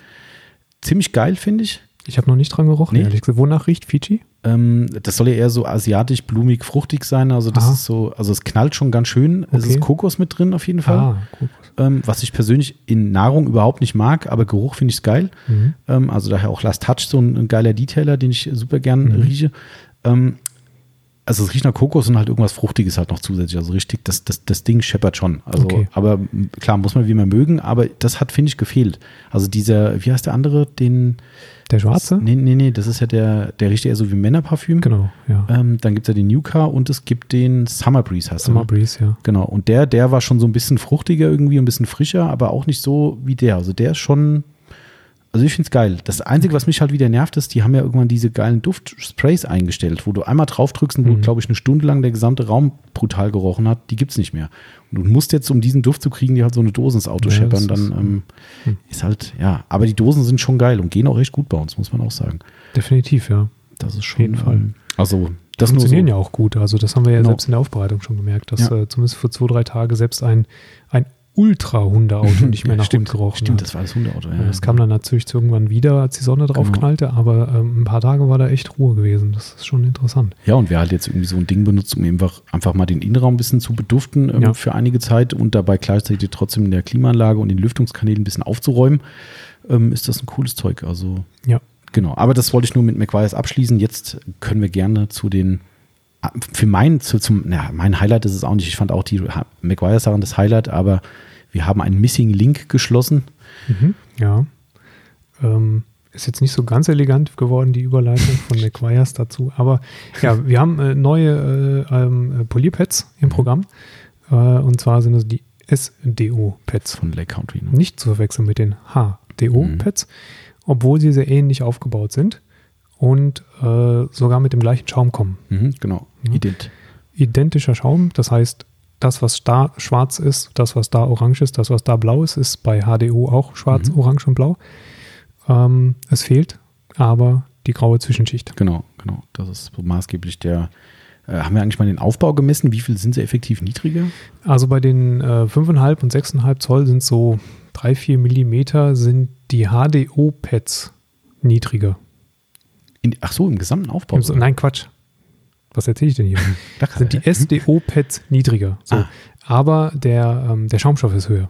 Ziemlich geil, finde ich. Ich habe noch nicht dran gerochen, nee. ehrlich gesagt. Wonach riecht Fiji? Ähm, das soll ja eher so asiatisch, blumig, fruchtig sein. Also das Aha. ist so, also es knallt schon ganz schön. Okay. Es ist Kokos mit drin auf jeden Fall. Ah, ähm, was ich persönlich in Nahrung überhaupt nicht mag, aber Geruch finde ich geil. Mhm. Ähm, also daher auch Last Touch, so ein, ein, geiler Detailer, den ich super gern mhm. rieche. Ähm, also es riecht nach Kokos und halt irgendwas Fruchtiges halt noch zusätzlich. Also richtig, das, das, das Ding scheppert schon. Also, okay. aber klar, muss man wie man mögen, aber das hat, finde ich, gefehlt. Also dieser, wie heißt der andere, den. Der Schwarze? Das, nee, nee, nee, das ist ja der, der riecht eher so wie Männerparfüm. Genau, ja. Ähm, dann gibt es ja den New Car und es gibt den Summer Breeze, heißt Summer der. Breeze, ja. Genau. Und der, der war schon so ein bisschen fruchtiger irgendwie, ein bisschen frischer, aber auch nicht so wie der. Also der ist schon also ich finde es geil. Das Einzige, was mich halt wieder nervt, ist, die haben ja irgendwann diese geilen Duftsprays eingestellt, wo du einmal drauf drückst und mhm. glaube ich, eine Stunde lang der gesamte Raum brutal gerochen hat. Die gibt es nicht mehr. Und du musst jetzt, um diesen Duft zu kriegen, die halt so eine Dose ins Auto ja, scheppern, dann ähm, mhm. ist halt, ja. Aber die Dosen sind schon geil und gehen auch echt gut bei uns, muss man auch sagen. Definitiv, ja. Das ist schon. Auf jeden Fall. Ähm, also, das funktionieren so. ja auch gut. Also, das haben wir ja genau. selbst in der Aufbereitung schon gemerkt, dass ja. äh, zumindest für zwei, drei Tage selbst ein, ein Ultra-Hundeauto nicht mehr *laughs* nach stimmt, Hund gerochen Stimmt, das war das Hundeauto. Ja, das kam dann natürlich irgendwann wieder, als die Sonne drauf genau. knallte, aber ähm, ein paar Tage war da echt Ruhe gewesen. Das ist schon interessant. Ja, und wer halt jetzt irgendwie so ein Ding benutzt, um einfach, einfach mal den Innenraum ein bisschen zu beduften ähm, ja. für einige Zeit und dabei gleichzeitig trotzdem in der Klimaanlage und den Lüftungskanälen ein bisschen aufzuräumen, ähm, ist das ein cooles Zeug. Also, ja. Genau. Aber das wollte ich nur mit McGuire's abschließen. Jetzt können wir gerne zu den für mein, zu, zum, ja, mein Highlight ist es auch nicht. Ich fand auch die McGuire-Sachen das Highlight, aber wir haben einen Missing Link geschlossen. Mhm, ja. Ähm, ist jetzt nicht so ganz elegant geworden, die Überleitung von *laughs* McGuire's dazu. Aber ja, wir haben äh, neue äh, ähm, Polierpads im Programm. Äh, und zwar sind das die SDO-Pads. Von Lake Country. Ne? Nicht zu verwechseln mit den HDO-Pads, mhm. obwohl sie sehr ähnlich aufgebaut sind und äh, sogar mit dem gleichen Schaum kommen. Mhm, genau, Ident. Identischer Schaum, das heißt, das, was da schwarz ist, das, was da orange ist, das, was da blau ist, ist bei HDO auch schwarz, mhm. orange und blau. Ähm, es fehlt aber die graue Zwischenschicht. Genau, genau. Das ist maßgeblich der. Äh, haben wir eigentlich mal den Aufbau gemessen? Wie viel sind sie effektiv niedriger? Also bei den äh, 5,5 und 6,5 Zoll sind so 3, 4 Millimeter sind die HDO-Pads niedriger. In, ach so, im gesamten Aufbau? Im, nein, Quatsch was erzähle ich denn hier? sind die *laughs* SDO-Pads niedriger. So. Ah. Aber der, ähm, der Schaumstoff ist höher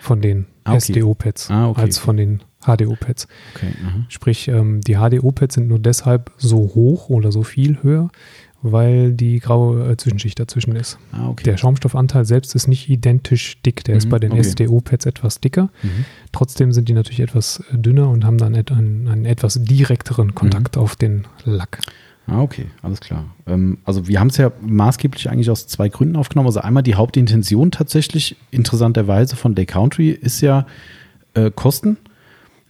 von den ah, okay. SDO-Pads ah, okay. als von den HDO-Pads. Okay, Sprich, ähm, die HDO-Pads sind nur deshalb so hoch oder so viel höher, weil die graue äh, Zwischenschicht dazwischen ist. Ah, okay. Der Schaumstoffanteil selbst ist nicht identisch dick. Der mhm, ist bei den okay. SDO-Pads etwas dicker. Mhm. Trotzdem sind die natürlich etwas äh, dünner und haben dann einen, einen etwas direkteren Kontakt mhm. auf den Lack. Ah, okay, alles klar. Ähm, also wir haben es ja maßgeblich eigentlich aus zwei Gründen aufgenommen. Also einmal die Hauptintention tatsächlich, interessanterweise von Day Country, ist ja äh, Kosten.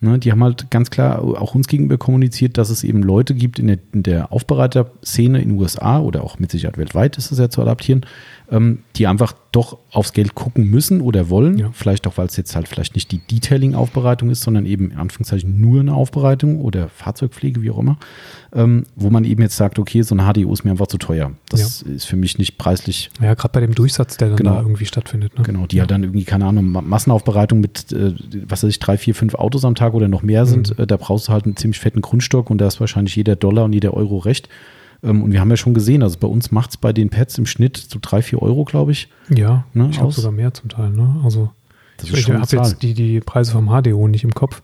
Ne, die haben halt ganz klar auch uns gegenüber kommuniziert, dass es eben Leute gibt in der, in der Aufbereiterszene in den USA oder auch mit Sicherheit weltweit ist es ja zu adaptieren, ähm, die einfach doch aufs Geld gucken müssen oder wollen. Ja. Vielleicht auch, weil es jetzt halt vielleicht nicht die Detailing-Aufbereitung ist, sondern eben in Anführungszeichen nur eine Aufbereitung oder Fahrzeugpflege, wie auch immer. Ähm, wo man eben jetzt sagt, okay, so eine HDO ist mir einfach zu teuer. Das ist für mich nicht preislich. Ja, gerade bei dem Durchsatz, der dann Genau. da irgendwie stattfindet. Ne? Genau, die halt dann irgendwie, keine Ahnung, Ma- Massenaufbereitung mit, äh, was weiß ich, drei, vier, fünf Autos am Tag oder noch mehr sind. Mhm. Äh, da brauchst du halt einen ziemlich fetten Grundstock und da ist wahrscheinlich jeder Dollar und jeder Euro recht. Ähm, und wir haben ja schon gesehen, also bei uns macht es bei den Pads im Schnitt so drei, vier Euro, glaube ich. Ja, Ne, ich glaube sogar mehr zum Teil. Ne? Also Das ich, ich habe jetzt die, die Preise vom HDO nicht im Kopf.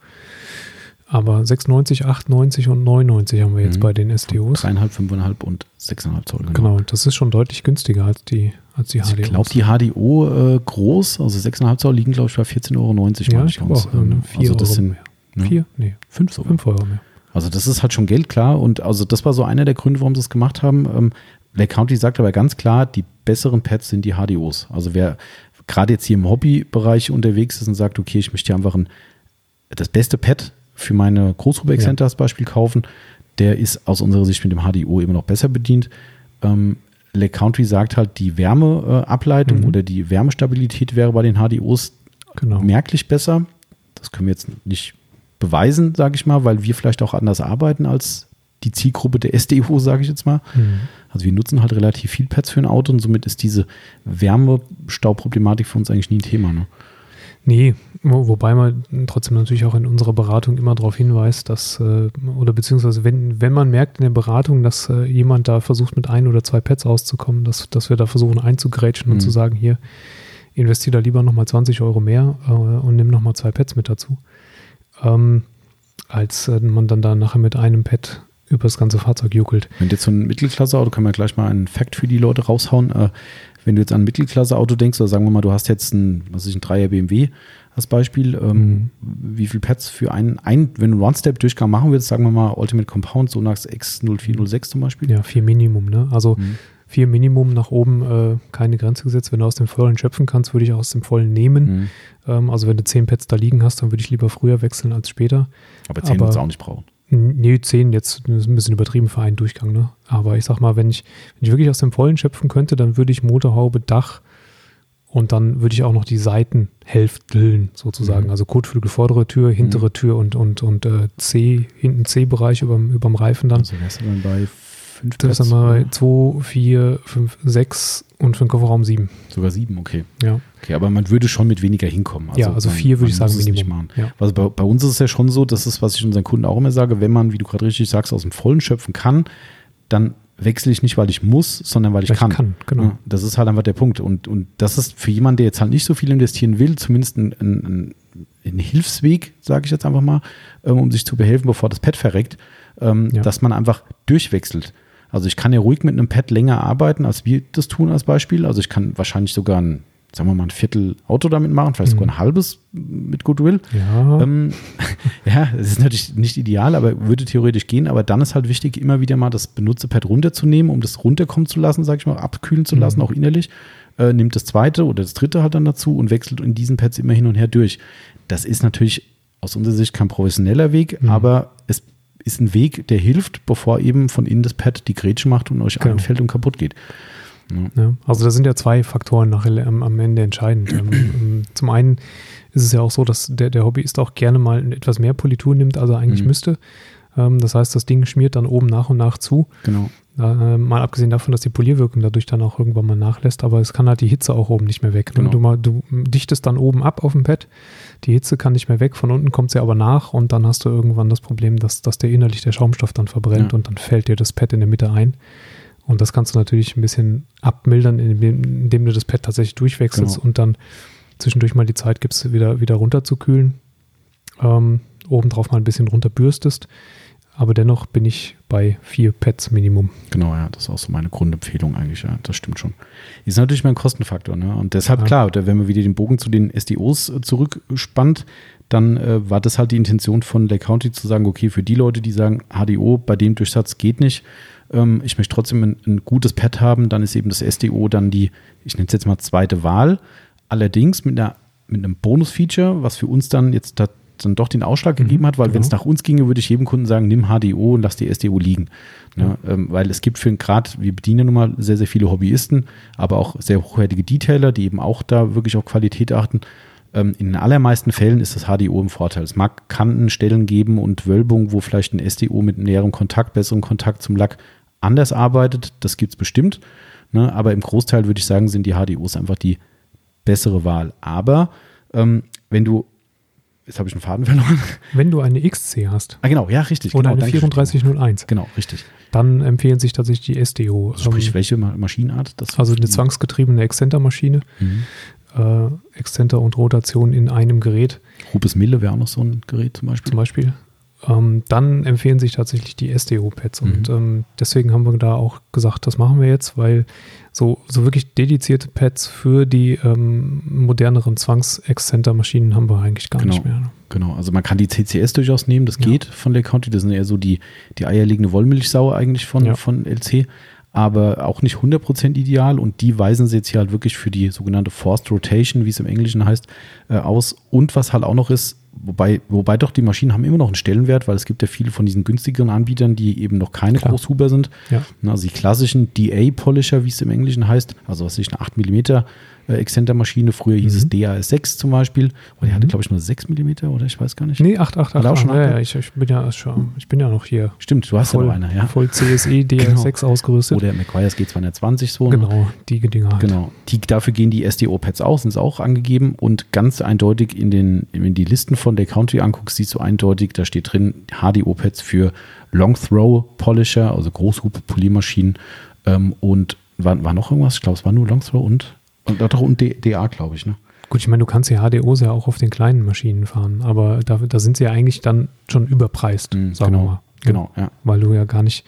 Aber 6,90, 8,90 und 9,90 haben wir jetzt Mhm. bei den STOs. Dreieinhalb, fünfeinhalb und sechseinhalb Zoll. Genau, das ist schon deutlich günstiger als die, als die Also HDOs. ich glaube, die HDO äh, groß, also 6,5 Zoll, liegen, glaube ich, bei 14,90 Euro. ja, ich glaube auch. Ne? 4 also das Euro sind mehr. ne, 4? Nee, fünf sogar. 5 Euro mehr. Also das ist halt schon Geld, klar. Und also das war so einer der Gründe, warum sie es gemacht haben. Ähm, Lake County sagt aber ganz klar, die besseren Pads sind die HDOs. Also wer gerade jetzt hier im Hobbybereich unterwegs ist und sagt, okay, ich möchte hier einfach ein, das beste Pad für meine Großrubeck Ja. Center als Beispiel kaufen, der ist aus unserer Sicht mit dem HDO immer noch besser bedient. Ähm, Lake County sagt halt, die Wärmeableitung Mhm. oder die Wärmestabilität wäre bei den HDOs Genau. merklich besser. Das können wir jetzt nicht beweisen, sage ich mal, weil wir vielleicht auch anders arbeiten als die Zielgruppe der SDO, sage ich jetzt mal. Mhm. Also wir nutzen halt relativ viel Pads für ein Auto und somit ist diese Wärmestauproblematik für uns eigentlich nie ein Thema. Ne? Nee, wo, wobei man trotzdem natürlich auch in unserer Beratung immer darauf hinweist, dass, äh, oder beziehungsweise wenn, wenn man merkt in der Beratung, dass äh, jemand da versucht, mit ein oder zwei Pads auszukommen, dass, dass wir da versuchen einzugrätschen und Mhm. zu sagen, hier, investier da lieber nochmal 20 Euro mehr äh, und nimm nochmal zwei Pads mit dazu. Ähm, als äh, man dann da nachher mit einem Pad über das ganze Fahrzeug juckelt. Wenn du jetzt so ein Mittelklasse-Auto, können wir gleich mal einen Fact für die Leute raushauen. Äh, wenn du jetzt an ein Mittelklasse-Auto denkst, oder sagen wir mal, du hast jetzt ein, was ich, ein 3er BMW als Beispiel, ähm, wie viel Pads für einen, ein wenn du einen One-Step-Durchgang machen willst, sagen wir mal Ultimate Compound, Sonax X0406 zum Beispiel. Ja, vier Minimum, ne? Also Mhm. Vier Minimum nach oben äh, keine Grenze gesetzt. Wenn du aus dem Vollen schöpfen kannst, würde ich aus dem Vollen nehmen. Mhm. Ähm, also wenn du zehn Pads da liegen hast, dann würde ich lieber früher wechseln als später. Aber 10 Aber- wird es auch nicht brauchen. Nee, zehn jetzt ist ein bisschen übertrieben für einen Durchgang, ne? Aber ich sag mal, wenn ich, wenn ich wirklich aus dem Vollen schöpfen könnte, dann würde ich Motorhaube, Dach und dann würde ich auch noch die Seitenhälfteln sozusagen. Mhm. Also Kotflügel, vordere Tür, hintere Tür und, und, und äh, C, hinten C-Bereich überm, überm Reifen dann. Also wärst du dann bei 5 Das ist dann mal 2, 4, 5, 6 und für den Kofferraum 7. Sogar 7, okay. Ja, Okay, aber man würde schon mit weniger hinkommen. ja also man- 4 würde ich sagen Minimum. machen. Ja. Also bei, bei uns ist es ja schon so, das ist, was ich unseren Kunden auch immer sage, wenn man, wie du gerade richtig sagst, aus dem Vollen schöpfen kann, dann wechsle ich nicht, weil ich muss, sondern weil ich Weil ich kann. kann, genau. Ja, das ist halt einfach der Punkt. Und, und das ist für jemanden, der jetzt halt nicht so viel investieren will, zumindest ein, ein, ein, Hilfsweg, sage ich jetzt einfach mal, ähm, um sich zu behelfen, bevor das Pad verreckt, ähm, dass man einfach durchwechselt. Also ich kann ja ruhig mit einem Pad länger arbeiten, als wir das tun als Beispiel. Also ich kann wahrscheinlich sogar ein, sagen wir mal, ein Viertel Auto damit machen, vielleicht sogar ein halbes mit Goodwill. Ja, Ähm, *laughs* ja, es ist natürlich nicht ideal, aber würde theoretisch gehen. Aber dann ist halt wichtig, immer wieder mal das Benutzerpad runterzunehmen, um das runterkommen zu lassen, sag ich mal, abkühlen zu lassen, Mhm. auch innerlich. Äh, nimmt das zweite oder das dritte halt dann dazu und wechselt in diesen Pads immer hin und her durch. Das ist natürlich aus unserer Sicht kein professioneller Weg, Mhm. aber es ist ein Weg, der hilft, bevor eben von innen das Pad die Grätsche macht und euch Genau. einfällt und kaputt geht. Ja, also da sind ja zwei Faktoren nachher am, am Ende entscheidend. Ähm, ähm, Zum einen ist es ja auch so, dass der, der Hobbyist auch gerne mal etwas mehr Politur nimmt, als er eigentlich Mhm. müsste. Ähm, Das heißt, das Ding schmiert dann oben nach und nach zu. Genau. Äh, Mal abgesehen davon, dass die Polierwirkung dadurch dann auch irgendwann mal nachlässt, aber es kann halt die Hitze auch oben nicht mehr weg. ne? Genau. Du, mal, du dichtest dann oben ab auf dem Pad, die Hitze kann nicht mehr weg, von unten kommt sie aber nach und dann hast du irgendwann das Problem, dass, dass der innerlich der Schaumstoff dann verbrennt Ja. und dann fällt dir das Pad in der Mitte ein. Und das kannst du natürlich ein bisschen abmildern, indem, indem du das Pad tatsächlich durchwechselst Genau. und dann zwischendurch mal die Zeit gibst, wieder, wieder runterzukühlen. Ähm, obendrauf mal ein bisschen runterbürstest. Aber dennoch bin ich bei vier Pads Minimum. Genau, ja, das ist auch so meine Grundempfehlung eigentlich, ja, das stimmt schon. Ist natürlich mein Kostenfaktor, ne? Und deshalb, Ja. klar, wenn man wieder den Bogen zu den SDOs äh, zurückspannt, dann äh, war das halt die Intention von Lake County zu sagen, okay, für die Leute, die sagen, HDO bei dem Durchsatz geht nicht, ähm, ich möchte trotzdem ein, ein gutes Pad haben, dann ist eben das SDO dann die, ich nenne es jetzt mal zweite Wahl, allerdings mit, einer, mit einem Bonus-Feature, was für uns dann jetzt da dann doch den Ausschlag mhm, gegeben hat, weil genau. wenn es nach uns ginge, würde ich jedem Kunden sagen, nimm HDO und lass die SDO liegen. Ne? Ja. Ähm, weil es gibt für gerade, wir bedienen nun mal sehr, sehr viele Hobbyisten, aber auch sehr hochwertige Detailer, die eben auch da wirklich auf Qualität achten. Ähm, in den allermeisten Fällen ist das HDO im Vorteil. Es mag Kanten, Stellen geben und Wölbungen, wo vielleicht ein SDO mit näherem Kontakt, besserem Kontakt zum Lack anders arbeitet. Das gibt es bestimmt. Ne? Aber im Großteil würde ich sagen, sind die HDOs einfach die bessere Wahl. Aber ähm, wenn du Jetzt habe ich einen Faden verloren. *laughs* Wenn du eine XC hast. Ah, genau, ja, richtig. Oder genau, eine 3401. Genau, richtig. Dann empfehlen sich tatsächlich die SDO. Also sprich, ähm, welche Maschinenart? Das also eine zwangsgetriebene Exzenter-Maschine. Mhm. Äh, Exzenter und Rotation in einem Gerät. Rupes Mille wäre auch noch so ein Gerät zum Beispiel. Zum Beispiel. Ähm, dann empfehlen sich tatsächlich die SDO-Pads. Mhm. Und ähm, deswegen haben wir da auch gesagt, das machen wir jetzt, weil so, so wirklich dedizierte Pads für die ähm, moderneren Zwangs-Excenter-Maschinen haben wir eigentlich gar genau, nicht mehr. Ne? Genau, also man kann die CCS durchaus nehmen, das ja. geht von Lake County, das sind eher so die, die eierlegende Wollmilchsau eigentlich von, ja. von LC, aber auch nicht 100% ideal und die weisen sie jetzt hier halt wirklich für die sogenannte Forced Rotation, wie es im Englischen heißt, äh, aus. Und was halt auch noch ist, Wobei, wobei doch die Maschinen haben immer noch einen Stellenwert, weil es gibt ja viele von diesen günstigeren Anbietern, die eben noch keine Klar. Großhuber sind. Ja. Also die klassischen DA-Polisher, wie es im Englischen heißt, also was ich eine 8 mm äh, Exzenter-Maschine. Früher hieß mhm. es DAS6 zum Beispiel. Und die hatte, mhm. glaube ich, nur 6 mm oder ich weiß gar nicht. Nee, 8, 8, 8. Auch schon ja, ja, ich, ich, bin ja schon, ich bin ja noch hier. Stimmt, du hast voll, ja noch eine, ja. Voll CSE DAS6 *laughs* genau. ausgerüstet. Oder McGuire's G220 so. Ne? Genau, die Dinger halt. Genau. Die, dafür gehen die SDO-Pads aus, sind auch angegeben und ganz eindeutig in den, wenn die Listen von der Country anguckst, siehst du eindeutig, da steht drin HDO-Pads für Long Throw Polisher, also Großhupe Poliermaschinen ähm, und war, war noch irgendwas? Ich glaube, es war nur Long Throw und und doch und DA, glaube ich, ne? Gut, ich meine, du kannst die HDOs ja auch auf den kleinen Maschinen fahren, aber da, da sind sie ja eigentlich dann schon überpreist, mm, sagen genau, wir mal. Genau, ja. Weil du ja gar nicht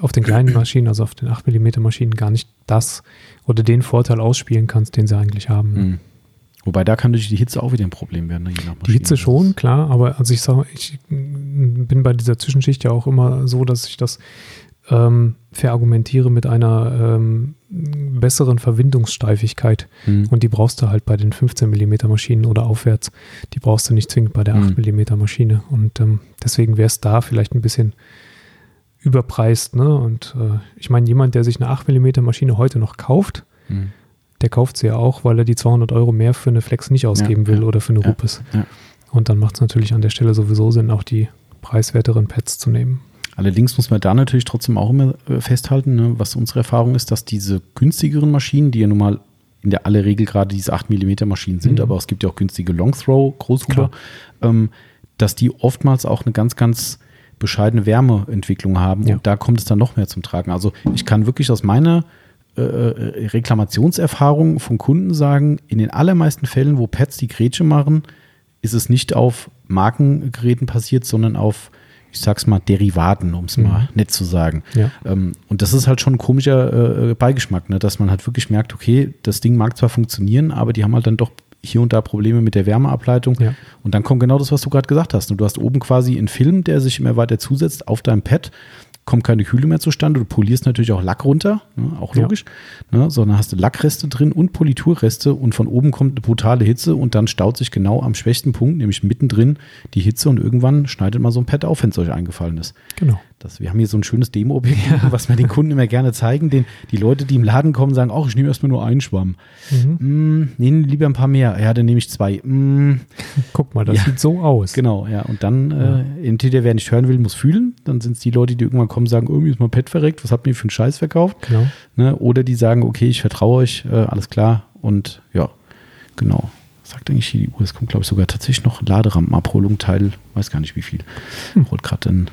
auf den kleinen Maschinen, also auf den 8 mm Maschinen, gar nicht das oder den Vorteil ausspielen kannst, den sie eigentlich haben. Ne? Mm. Wobei da kann durch die Hitze auch wieder ein Problem werden. Ne, die Hitze schon, klar, aber also ich sage, ich bin bei dieser Zwischenschicht ja auch immer so, dass ich das ähm, verargumentiere mit einer ähm, besseren Verwindungssteifigkeit. Mhm. Und die brauchst du halt bei den 15 mm Maschinen oder aufwärts. Die brauchst du nicht zwingend bei der 8 mhm. mm Maschine. Und ähm, deswegen wäre es da vielleicht ein bisschen überpreist. Ne? Und äh, ich meine, jemand, der sich eine 8 mm Maschine heute noch kauft, mhm. der kauft sie ja auch, weil er die 200 Euro mehr für eine Flex nicht ausgeben ja, will ja, oder für eine ja, Rupes. Und dann macht es natürlich an der Stelle sowieso Sinn, auch die preiswerteren Pads zu nehmen. Allerdings muss man da natürlich trotzdem auch immer äh, festhalten, ne, was unsere Erfahrung ist, dass diese günstigeren Maschinen, die ja nun mal in der aller Regel gerade diese 8 mm Maschinen sind, mhm. aber es gibt ja auch günstige Long Throw Großhuber, ähm, dass die oftmals auch eine ganz, ganz bescheidene Wärmeentwicklung haben ja. und da kommt es dann noch mehr zum Tragen. Also ich kann wirklich aus meiner äh, äh, Reklamationserfahrung von Kunden sagen, in den allermeisten Fällen, wo Pads die Grätsche machen, ist es nicht auf Markengeräten passiert, sondern auf ich sag's mal, Derivaten, um es mhm. mal nett zu sagen. Ja. Ähm, und das ist halt schon ein komischer äh, Beigeschmack, ne? dass man halt wirklich merkt, okay, das Ding mag zwar funktionieren, aber die haben halt dann doch hier und da Probleme mit der Wärmeableitung. Ja. Und dann kommt genau das, was du gerade gesagt hast. Du hast oben quasi einen Film, der sich immer weiter zusetzt auf deinem Pad kommt keine Kühle mehr zustande. Du polierst natürlich auch Lack runter, ne, auch logisch, ja. ne, sondern hast du Lackreste drin und Politurreste und von oben kommt eine brutale Hitze und dann staut sich genau am schwächsten Punkt, nämlich mittendrin, die Hitze und irgendwann schneidet mal so ein Pad auf, wenn es euch eingefallen ist. Genau. Das, wir haben hier so ein schönes Demo-Objekt, ja. *laughs* was wir den Kunden immer gerne zeigen. Den, die Leute, die im Laden kommen, sagen, ach, ich nehme erstmal nur einen Schwamm. Mhm. Mm, nee, lieber ein paar mehr. Ja, dann nehme ich zwei. Mm. Guck mal, das ja. sieht so aus. Genau, ja. Und dann, ja. äh, entweder wer nicht hören will, muss fühlen. Dann sind es die Leute, die irgendwann kommen, sagen, irgendwie ist mein Pet verreckt, was habt ihr für einen Scheiß verkauft? Genau. Ne? Oder die sagen, okay, ich vertraue euch, äh, alles klar. Und ja, genau. Sagt eigentlich die Uhr, es kommt, glaube ich, sogar tatsächlich noch Laderampenabholung, Teil, weiß gar nicht wie viel. Hm. Holt gerade den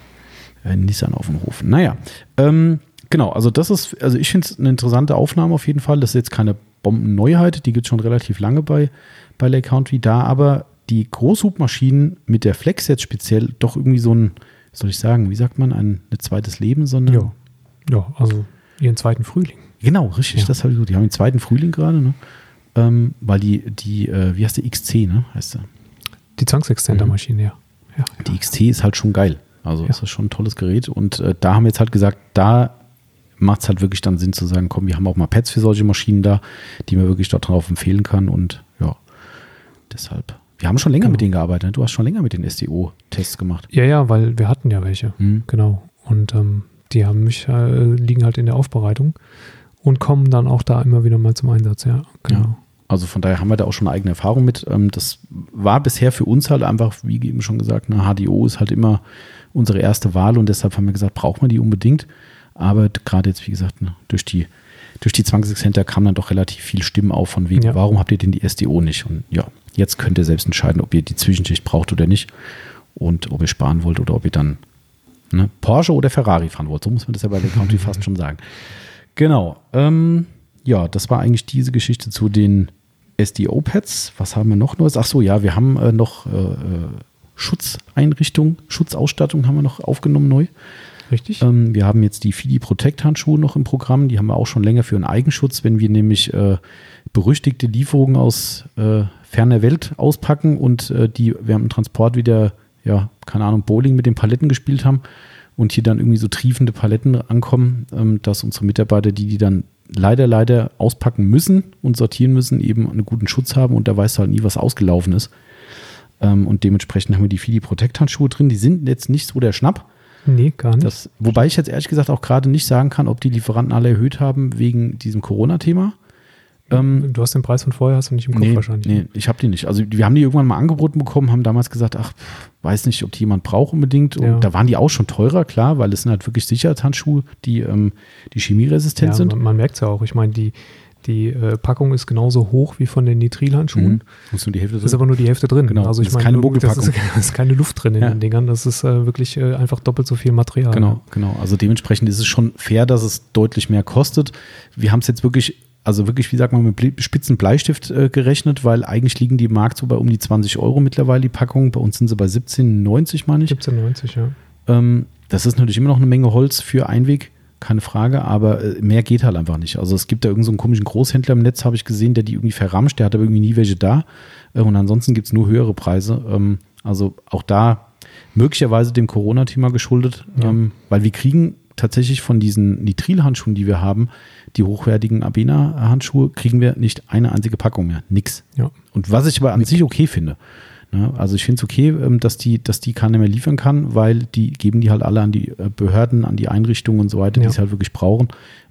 äh, Nissan auf dem Hof. Naja, ähm, genau, also das ist, also ich finde es eine interessante Aufnahme auf jeden Fall. Das ist jetzt keine Bombenneuheit, die gibt es schon relativ lange bei, bei Lake Country, da aber die Großhubmaschinen mit der Flex jetzt speziell doch irgendwie so ein, soll ich sagen, wie sagt man, ein, ein zweites Leben, sondern. Ja. ja, also ihren zweiten Frühling. Genau, richtig, ja. das habe ich so. Die haben den zweiten Frühling gerade, ne? Ähm, weil die, die, äh, wie heißt der XC, ne? Heißt der? Die Zwangsextender-Maschine, mhm. ja. ja. Die XC ist halt schon geil. Also ja. ist das schon ein tolles Gerät. Und äh, da haben wir jetzt halt gesagt, da macht es halt wirklich dann Sinn zu sagen, komm, wir haben auch mal Pads für solche Maschinen da, die man wirklich dort drauf empfehlen kann. Und ja, deshalb wir haben schon länger genau. mit denen gearbeitet. Ne? Du hast schon länger mit den SDO-Tests gemacht. Ja, ja, weil wir hatten ja welche. Hm. Genau. Und ähm, die haben mich, äh, liegen halt in der Aufbereitung und kommen dann auch da immer wieder mal zum Einsatz, ja. Genau. Ja. Also von daher haben wir da auch schon eine eigene Erfahrung mit. Ähm, das war bisher für uns halt einfach, wie eben schon gesagt, eine HDO ist halt immer unsere erste Wahl und deshalb haben wir gesagt, braucht man die unbedingt. Aber gerade jetzt, wie gesagt, ne, durch die durch die Zwangsexzenter kam dann doch relativ viel Stimmen auf von wegen, ja. warum habt ihr denn die SDO nicht? Und ja, jetzt könnt ihr selbst entscheiden, ob ihr die Zwischenschicht braucht oder nicht und ob ihr sparen wollt oder ob ihr dann ne, Porsche oder Ferrari fahren wollt. So muss man das ja bei der County fast schon sagen. Genau. Ähm, ja, das war eigentlich diese Geschichte zu den SDO-Pads. Was haben wir noch Neues? Ach so, ja, wir haben äh, noch äh, Schutzeinrichtungen, Schutzausstattung haben wir noch aufgenommen neu. Richtig. Ähm, wir haben jetzt die Fidi Protect Handschuhe noch im Programm. Die haben wir auch schon länger für einen Eigenschutz, wenn wir nämlich äh, berüchtigte Lieferungen aus äh, ferner Welt auspacken und äh, die während dem Transport wieder, ja, keine Ahnung, Bowling mit den Paletten gespielt haben und hier dann irgendwie so triefende Paletten ankommen, ähm, dass unsere Mitarbeiter, die die dann leider, leider auspacken müssen und sortieren müssen, eben einen guten Schutz haben und da weißt du halt nie, was ausgelaufen ist. Ähm, und dementsprechend haben wir die Fidi Protect Handschuhe drin. Die sind jetzt nicht so der Schnapp. Nee, gar nicht. Das, wobei ich jetzt ehrlich gesagt auch gerade nicht sagen kann, ob die Lieferanten alle erhöht haben wegen diesem Corona-Thema. Ähm, du hast den Preis von vorher, hast du nicht im Kopf nee, wahrscheinlich. Nee, ich habe die nicht. Also wir haben die irgendwann mal angeboten bekommen, haben damals gesagt, ach, weiß nicht, ob die jemand braucht unbedingt. Und ja. da waren die auch schon teurer, klar, weil es sind halt wirklich Sicherheitshandschuhe, die, ähm, die chemieresistent ja, sind. Man, man merkt es ja auch. Ich meine, die, die äh, Packung ist genauso hoch wie von den Nitrilhandschuhen. Mhm. Ist, nur die Hälfte drin. ist aber nur die Hälfte drin. Genau. Also ich das ist keine Mogelpackung. Das, *laughs* das ist, keine Luft drin in ja. den Dingern. Das ist äh, wirklich äh, einfach doppelt so viel Material. Genau, genau. Also dementsprechend ist es schon fair, dass es deutlich mehr kostet. Wir haben es jetzt wirklich, also wirklich, wie sagt man, mit spitzen Bleistift äh, gerechnet, weil eigentlich liegen die im Markt so bei um die 20 Euro mittlerweile die Packung. Bei uns sind sie bei 17,90 meine ich. 17,90, ja. Ähm, das ist natürlich immer noch eine Menge Holz für Einweg keine Frage, aber äh, mehr geht halt einfach nicht. Also es gibt da irgendeinen so komischen Großhändler im Netz, habe ich gesehen, der die irgendwie verramscht, der hat aber irgendwie nie welche da. Äh, und ansonsten gibt es nur höhere Preise. Ähm, also auch da möglicherweise dem Corona-Thema geschuldet, ja. Ähm, weil wir kriegen tatsächlich von diesen Nitril-Handschuhen, die wir haben, die hochwertigen Abena-Handschuhe, kriegen wir nicht eine einzige Packung mehr. Nix. Ja. Und was ich aber an Nix. sich okay finde. Ne? Also ich finde es okay, ähm, dass die, dass die keiner mehr liefern kann, weil die geben die halt alle an die äh, Behörden, an die Einrichtungen und so weiter, ja. die es halt wirklich brauchen.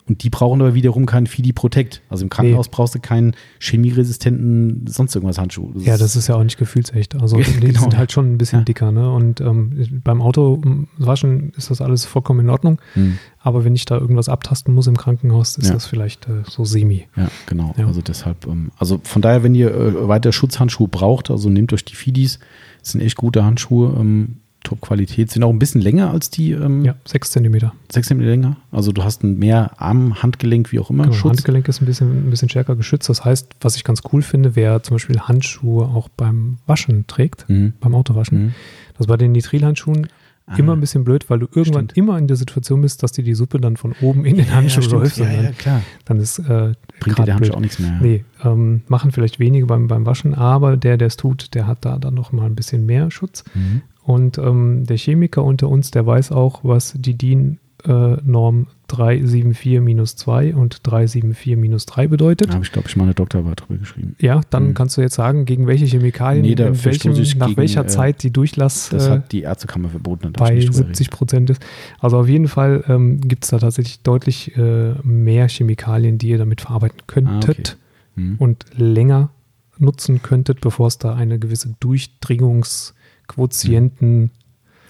Und die brauchen aber wiederum keinen Fidi Protect. Also im Krankenhaus nee. brauchst du keinen chemieresistenten, sonst irgendwas Handschuh. Das ja, das ist ja auch nicht gefühlsecht. Also *laughs* die genau. sind halt schon ein bisschen ja. dicker. Ne? Und ähm, beim Autowaschen ist das alles vollkommen in Ordnung. Hm. Aber wenn ich da irgendwas abtasten muss im Krankenhaus, ist ja. das vielleicht äh, so semi. Ja, genau. Ja. Also deshalb, ähm, also von daher, wenn ihr äh, weiter Schutzhandschuhe braucht, also nehmt euch die Fidis. Das sind echt gute Handschuhe. Ähm, Top-Qualität. Sind auch ein bisschen länger als die. Ähm, ja, 6 cm. 6 cm länger. Also du hast ein mehr Arm, Handgelenk, wie auch immer. Genau, Schutz. Handgelenk ist ein bisschen, ein bisschen stärker geschützt. Das heißt, was ich ganz cool finde, wer zum Beispiel Handschuhe auch beim Waschen trägt, mhm. beim Autowaschen, mhm. das bei den Nitrilhandschuhen ah, immer ein bisschen blöd, weil du irgendwann stimmt. immer in der Situation bist, dass dir die Suppe dann von oben in den Handschuh ja, läuft. Ja, ja, klar. Dann ist äh, Bringt dir der Handschuh auch nichts mehr. Nee, ähm, machen vielleicht wenige beim, beim Waschen, aber der, der es tut, der hat da dann noch mal ein bisschen mehr Schutz. Mhm. Und ähm, der Chemiker unter uns, der weiß auch, was die DIN-Norm äh, 374-2 und 374-3 bedeutet. Da habe ich, glaube ich, mal eine Doktorarbeit drüber geschrieben. Ja, dann mhm. kannst du jetzt sagen, gegen welche Chemikalien, nee, welchem, nach gegen, welcher äh, Zeit die Durchlass das äh, hat die Ärztekammer verboten. Bei 70 Prozent ist. Also auf jeden Fall ähm, gibt es da tatsächlich deutlich äh, mehr Chemikalien, die ihr damit verarbeiten könntet ah, okay. mhm. und länger nutzen könntet, bevor es da eine gewisse Durchdringungs- Quotienten.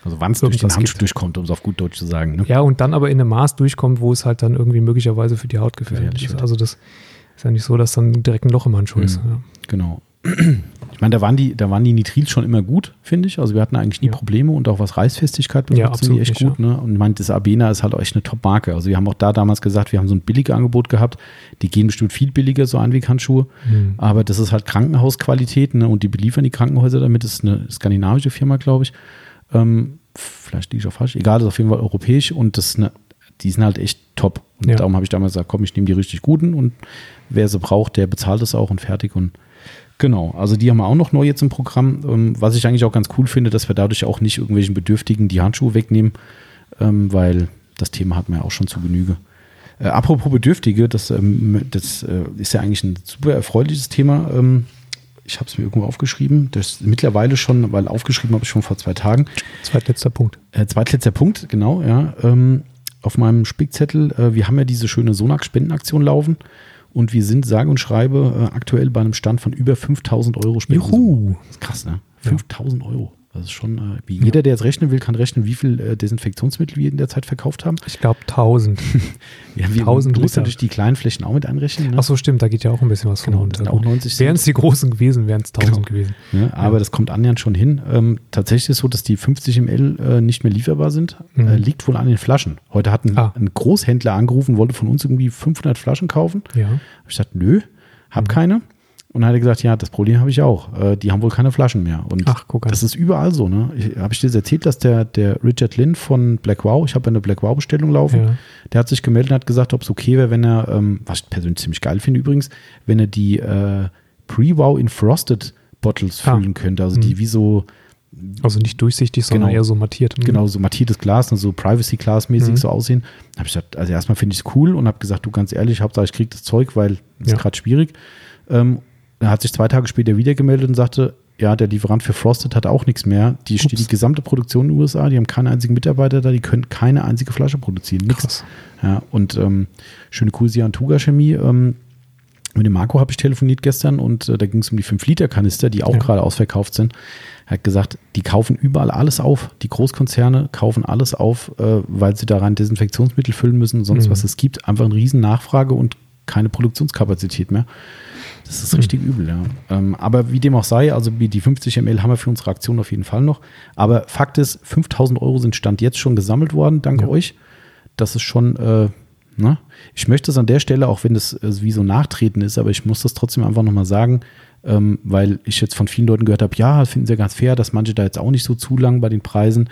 Also wann es durch den Handschuh durchkommt, um es auf gut Deutsch zu sagen. Ne? Ja, und dann aber in einem Maß durchkommt, wo es halt dann irgendwie möglicherweise für die Haut gefährlich ist. Also das ist ja nicht so, dass dann direkt ein Loch im Handschuh mhm. ist. Ja. Genau. Ich meine, da waren die, da waren die Nitrils schon immer gut, finde ich. Also wir hatten eigentlich nie ja. Probleme und auch was Reißfestigkeit betrifft, ja, sind die echt gut. Ja. Ne? Und ich meine, das Abena ist halt echt eine Top-Marke. Also wir haben auch da damals gesagt, wir haben so ein billiges Angebot gehabt. Die gehen bestimmt viel billiger, so Einweghandschuhe. Mhm. Aber das ist halt Krankenhausqualität ne? und die beliefern die Krankenhäuser damit. Das ist eine skandinavische Firma, glaube ich. Ähm, vielleicht liege ich auch falsch. Egal, das ist auf jeden Fall europäisch und das eine, die sind halt echt top. Und ja. darum habe ich damals gesagt, komm, ich nehme die richtig guten und wer sie braucht, der bezahlt es auch und fertig. Und Genau, also die haben wir auch noch neu jetzt im Programm, ähm, was ich eigentlich auch ganz cool finde, dass wir dadurch auch nicht irgendwelchen Bedürftigen die Handschuhe wegnehmen, ähm, weil das Thema hat man ja auch schon zu Genüge. Äh, apropos Bedürftige, das, ähm, das äh, ist ja eigentlich ein super erfreuliches Thema. Ähm, Ich habe es mir irgendwo aufgeschrieben. Das ist mittlerweile schon, weil aufgeschrieben habe ich schon vor zwei Tagen. Zweitletzter Punkt. Äh, zweitletzter Punkt, genau, ja. Ähm, auf meinem Spickzettel, äh, wir haben ja diese schöne Sonax-Spendenaktion laufen und wir sind, sage und schreibe, äh, aktuell bei einem Stand von über 5000 Euro Spenden. Juhu! Das ist krass, ne? 5000 ja. Euro. Das ist schon, äh, wie jeder, der jetzt rechnen will, kann rechnen, wie viel äh, Desinfektionsmittel wir in der Zeit verkauft haben. Ich glaube 1000. *laughs* ja, wir 1000 muss natürlich die kleinen Flächen auch mit einrechnen. Ne? Ach so, stimmt, da geht ja auch ein bisschen was genau, von runter. Auch 90 wären es die großen gewesen, wären es 1000 genau. gewesen. Ja, aber ja. das kommt annähernd schon hin. Ähm, tatsächlich ist es so, dass die 50 ml äh, nicht mehr lieferbar sind. Mhm. Äh, liegt wohl an den Flaschen. Heute hat ein, ah. ein, Großhändler angerufen, wollte von uns irgendwie 500 Flaschen kaufen. Ja. Ich dachte, nö, hab mhm. keine. Und dann hat er gesagt, ja, das Problem habe ich auch. Äh, die haben wohl keine Flaschen mehr. Und Ach, guck an. das ist überall so. Ne? Habe ich dir erzählt, dass der, der Richard Lynn von Black Wow, ich habe eine Black Wow-Bestellung laufen, ja. der hat sich gemeldet und hat gesagt, ob es okay wäre, wenn er, ähm, was ich persönlich ziemlich geil finde übrigens, wenn er die äh, Pre-Wow in Frosted Bottles ah. füllen könnte. Also mhm. die wie so also nicht durchsichtig, sondern genau, eher so mattiert. Mhm. Genau, so mattiertes Glas, so Privacy-Glas-mäßig mhm. so aussehen. Habe ich gesagt, also erstmal finde ich es cool und habe gesagt, du ganz ehrlich, Hauptsache ich kriege das Zeug, weil es ja. ist gerade schwierig. Ähm, er hat sich zwei Tage später wieder gemeldet und sagte, ja, der Lieferant für Frosted hat auch nichts mehr. Die Ups. die gesamte Produktion in den USA, die haben keinen einzigen Mitarbeiter da, die können keine einzige Flasche produzieren. Nichts. Ja, und ähm, schöne Grüße an Tuga Chemie. Ähm, mit dem Marco habe ich telefoniert gestern und äh, da ging es um die 5-Liter-Kanister, die auch ja. gerade ausverkauft sind. Er hat gesagt, die kaufen überall alles auf. Die Großkonzerne kaufen alles auf, äh, weil sie daran Desinfektionsmittel füllen müssen und sonst mhm. was. Es gibt einfach eine riesen Nachfrage und keine Produktionskapazität mehr. Das ist richtig übel, ja. Ähm, aber wie dem auch sei, also die 50 ml haben wir für unsere Aktion auf jeden Fall noch. Aber Fakt ist, 5000 Euro sind Stand jetzt schon gesammelt worden, danke ja. euch. Das ist schon, äh, ne? Ich möchte es an der Stelle, auch wenn das äh, wie so nachtreten ist, aber ich muss das trotzdem einfach nochmal sagen, ähm, weil ich jetzt von vielen Leuten gehört habe, ja, finden sie ja ganz fair, dass manche da jetzt auch nicht so zu lang bei den Preisen.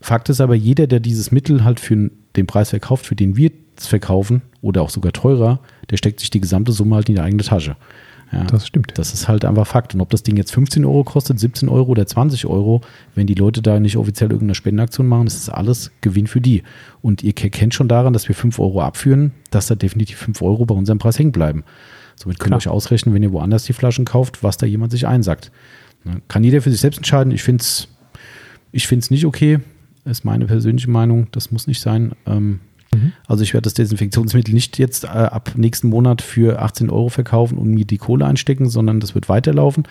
Fakt ist aber, jeder, der dieses Mittel halt für den Preis verkauft, für den wir es verkaufen oder auch sogar teurer, der steckt sich die gesamte Summe halt in die eigene Tasche. Ja, das stimmt. Das ist halt einfach Fakt. Und ob das Ding jetzt 15 Euro kostet, 17 Euro oder 20 Euro, wenn die Leute da nicht offiziell irgendeine Spendenaktion machen, das ist alles Gewinn für die. Und ihr kennt schon daran, dass wir 5 Euro abführen, dass da definitiv 5 Euro bei unserem Preis hängen bleiben. Somit könnt ihr euch ausrechnen, wenn ihr woanders die Flaschen kauft, was da jemand sich einsackt. Ne, kann jeder für sich selbst entscheiden. Ich finde es ich find's nicht okay. Ist meine persönliche Meinung. Das muss nicht sein. Ähm, Mhm. Also ich werde das Desinfektionsmittel nicht jetzt äh, ab nächsten Monat für 18 Euro verkaufen und mir die Kohle einstecken, sondern das wird weiterlaufen.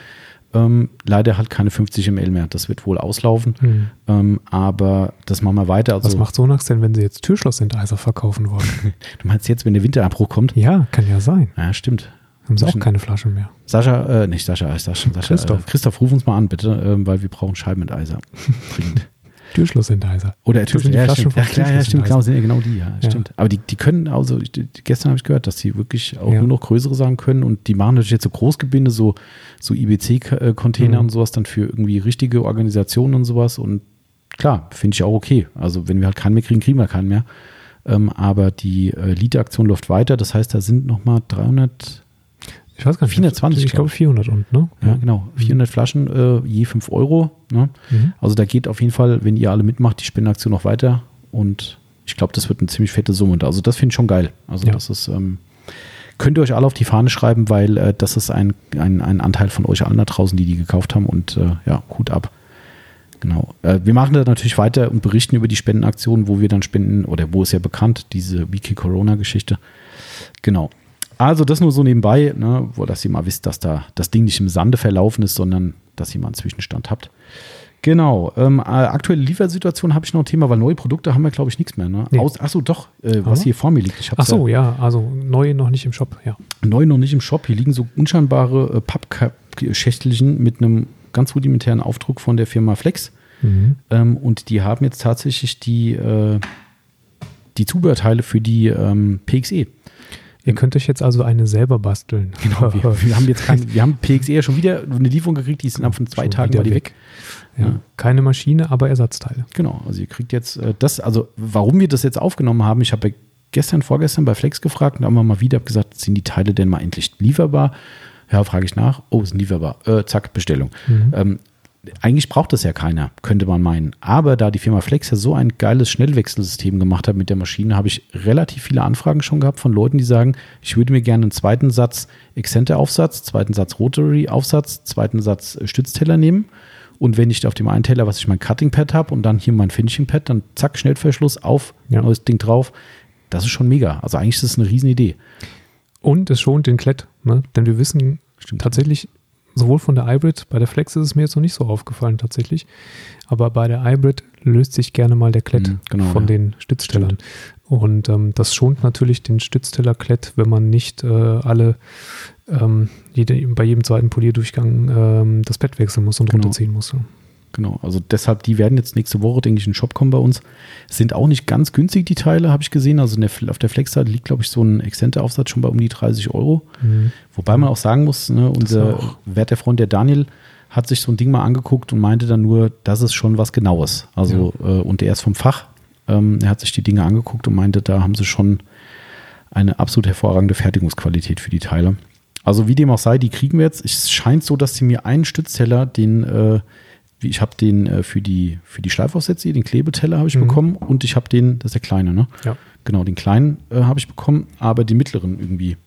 Ähm, leider halt keine 50 ml mehr. Das wird wohl auslaufen. Mhm. Ähm, aber das machen wir weiter. Also, Was macht Sonax denn, wenn sie jetzt Türschlossenteiser verkaufen wollen? *laughs* du meinst jetzt, wenn der Winterabbruch kommt? Ja, kann ja sein. Ja, stimmt. Haben sie auch keine Flasche mehr. Sascha, äh, nicht Sascha, Sascha, Sascha Christoph. Äh, Christoph, ruf uns mal an, bitte, äh, weil wir brauchen Scheibenenteiser. *laughs* Dringend. Türschlossenteiser. Oder Türschloss, ja. Ja, klar, ja, stimmt, genau, sind genau die, ja, ja. stimmt. Aber die, die können, also die, gestern habe ich gehört, dass die wirklich auch ja. nur noch größere sagen können und die machen natürlich jetzt so Großgebinde, so, so IBC-Container mhm. und sowas dann für irgendwie richtige Organisationen und sowas und klar, finde ich auch okay. Also wenn wir halt keinen mehr kriegen, kriegen wir keinen mehr. Ähm, aber die äh, Lite-Aktion läuft weiter, das heißt, da sind nochmal 300 ich weiß gar nicht. 420. Ich glaube 400 und, ne? Ja, genau. 400 mhm. Flaschen, äh, je 5 Euro. Ne? Mhm. Also da geht auf jeden Fall, wenn ihr alle mitmacht, die Spendenaktion noch weiter. Und ich glaube, das wird eine ziemlich fette Summe. Also das finde ich schon geil. Also ja. das ist, ähm, könnt ihr euch alle auf die Fahne schreiben, weil äh, das ist ein, ein, ein Anteil von euch allen da draußen, die die gekauft haben. Und äh, ja, Hut ab. Genau. Äh, wir machen da natürlich weiter und berichten über die Spendenaktionen, wo wir dann spenden, oder wo ist ja bekannt, diese Wiki Corona-Geschichte. Genau. Also das nur so nebenbei, ne, wo, dass ihr mal wisst, dass da das Ding nicht im Sande verlaufen ist, sondern dass ihr mal einen Zwischenstand habt. Genau. Ähm, äh, aktuelle Liefersituation habe ich noch ein Thema, weil neue Produkte haben wir, glaube ich, nichts mehr. Ne? Nee. achso, doch, äh, was hier vor mir liegt. Ich Achso, ja, also neu noch nicht im Shop, ja. Neu noch nicht im Shop. Hier liegen so unscheinbare äh, Pappschächtelchen mit einem ganz rudimentären Aufdruck von der Firma Flex. Mhm. Ähm, und die haben jetzt tatsächlich die, äh, die Zubehörteile für die ähm, PXE. Ihr könnt euch jetzt also eine selber basteln. Genau, wir, *laughs* wir haben jetzt kein, wir haben PXE schon wieder eine Lieferung gekriegt, die sind ab von zwei schon Tagen war die weg. weg. Ja. ja. Keine Maschine, aber Ersatzteile. Genau, also ihr kriegt jetzt äh, das, also warum wir das jetzt aufgenommen haben, ich habe gestern, vorgestern bei Flex gefragt und haben wir mal wieder gesagt, sind die Teile denn mal endlich lieferbar? Ja, frage ich nach. Oh, sind lieferbar. Äh, zack, Bestellung. Mhm. Ähm, eigentlich braucht das ja keiner, könnte man meinen. Aber da die Firma Flex ja so ein geiles Schnellwechselsystem gemacht hat mit der Maschine, habe ich relativ viele Anfragen schon gehabt von Leuten, die sagen, ich würde mir gerne einen zweiten Satz Exzente-Aufsatz, zweiten Satz Rotary-Aufsatz, zweiten Satz äh, Stützteller nehmen. Und wenn ich auf dem einen Teller, was ich mein Cutting-Pad habe und dann hier mein Finishing-Pad, dann zack, Schnellverschluss auf, ja. neues Ding drauf. Das ist schon mega. Also eigentlich ist das eine Riesenidee. Und es schont den Klett, ne? denn wir wissen Stimmt. tatsächlich, sowohl von der Hybrid, bei der Flex ist es mir jetzt noch nicht so aufgefallen tatsächlich, aber bei der Hybrid löst sich gerne mal der Klett mhm, genau, von ja. den Stützstellern. Stimmt. Und ähm, das schont natürlich den Stützteller-Klett, wenn man nicht äh, alle ähm, jede, bei jedem zweiten Polierdurchgang ähm, das Bett wechseln muss und genau. runterziehen muss. Genau, also deshalb, die werden jetzt nächste Woche, denke ich, in den Shop kommen bei uns. Sind auch nicht ganz günstig, die Teile, habe ich gesehen. Also der, auf der Flex-Seite liegt, glaube ich, so ein Exzente-Aufsatz schon bei um die 30 Euro. Mhm. Wobei man auch sagen muss, ne, unser werter Freund, der Daniel, hat sich so ein Ding mal angeguckt und meinte dann nur, das ist schon was Genaues. Also, ja. äh, und der ist vom Fach. Ähm, er hat sich die Dinge angeguckt und meinte, da haben sie schon eine absolut hervorragende Fertigungsqualität für die Teile. Also wie dem auch sei, die kriegen wir jetzt. Es scheint so, dass sie mir einen Stützteller, den äh, ich habe den äh, für die, für die Schleifaufsätze, den Klebeteller habe ich mhm. bekommen und ich habe den, das ist der kleine, ne? Ja. Genau, den kleinen äh, habe ich bekommen, aber den mittleren irgendwie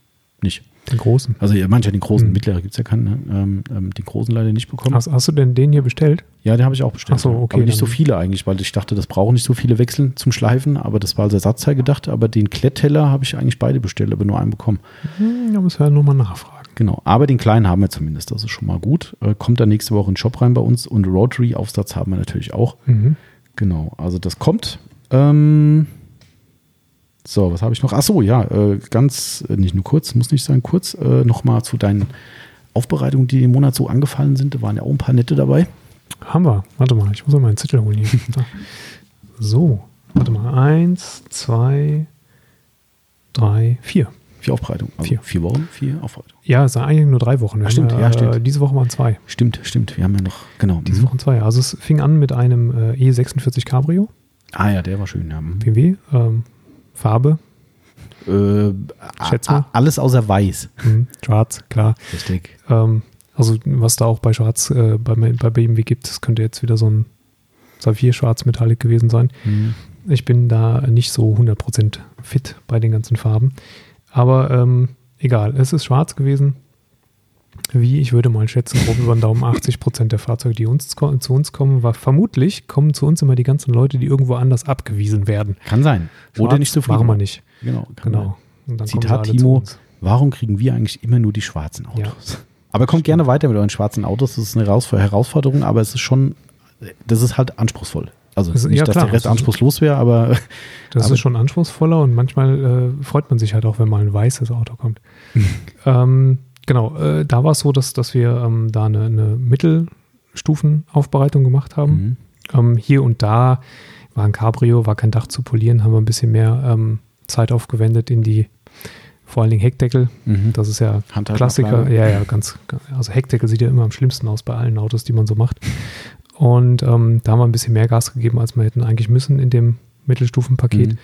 nicht. Den großen? Also ja, manche den großen, mhm. mittlere gibt es ja keinen, ne? ähm, ähm, den großen leider nicht bekommen. Hast, hast, du denn den hier bestellt? Ja, den habe ich auch bestellt. Ach so, okay. Aber nicht so viele eigentlich, weil ich dachte, das brauchen nicht so viele Wechseln zum Schleifen, aber das war als Ersatzteil gedacht. Aber den Klettteller habe ich eigentlich beide bestellt, aber nur einen bekommen. Mhm, da müssen wir ja nochmal nachfragen. Genau, aber den kleinen haben wir zumindest, das ist schon mal gut. Äh, kommt dann nächste Woche in den Shop rein bei uns und Rotary-Aufsatz haben wir natürlich auch. Mhm. Genau, also das kommt. Ähm, so, was habe ich noch? Achso, ja, äh, ganz, äh, nicht nur kurz, muss nicht sein, kurz, äh, nochmal zu deinen Aufbereitungen, die im Monat so angefallen sind. Da waren ja auch ein paar nette dabei. Haben wir. Warte mal, ich muss mal meinen Zettel holen hier. *laughs* so, warte mal. Eins, zwei, drei, vier. Vier Aufbereitungen. Also vier. vier Wochen, vier Aufbereitungen. Ja, es sind eigentlich nur drei Wochen. Ach, stimmt, ja, stimmt. Äh, diese Woche waren zwei. Stimmt, stimmt. Wir haben ja noch, genau. Diese mhm. Woche zwei. Also es fing an mit einem äh, E46 Cabrio. Ah ja, der war schön, ja. Mhm. BMW, ähm, Farbe. Äh, Schätz mal. Alles außer weiß. Mhm, schwarz, klar. Richtig. Ähm, also was da auch bei Schwarz, äh, bei, bei BMW gibt, das könnte jetzt wieder so ein Saphir Schwarz Metallic gewesen sein. Mhm. Ich bin da nicht so 100% fit bei den ganzen Farben. Aber ähm, egal, es ist schwarz gewesen. Wie ich würde mal schätzen, grob über den Daumen 80 Prozent der Fahrzeuge, die uns, zu uns kommen, war vermutlich kommen zu uns immer die ganzen Leute, die irgendwo anders abgewiesen werden. Kann sein. Schwarz Oder nicht so viel. Machen wir nicht. Genau. genau. Zitat Timo, warum kriegen wir eigentlich immer nur die schwarzen Autos? Ja. Aber kommt gerne weiter mit euren schwarzen Autos. Das ist eine Herausforderung, aber es ist schon, das ist halt anspruchsvoll. Also das, nicht, ja, dass klar, der Rest anspruchslos wäre, aber. Das *laughs* aber ist schon anspruchsvoller und manchmal äh, freut man sich halt auch, wenn mal ein weißes Auto kommt. *laughs* ähm, genau, äh, da war es so, dass, dass wir ähm, da eine, eine Mittelstufenaufbereitung gemacht haben. Mhm. Ähm, hier und da war ein Cabrio, war kein Dach zu polieren, haben wir ein bisschen mehr ähm, Zeit aufgewendet in die vor allen Dingen Heckdeckel. Mhm. Das ist ja Klassiker. Ja, ja, ganz. Also Heckdeckel sieht ja immer am schlimmsten aus bei allen Autos, die man so macht. Und ähm, da haben wir ein bisschen mehr Gas gegeben, als wir hätten eigentlich müssen in dem Mittelstufenpaket, mhm.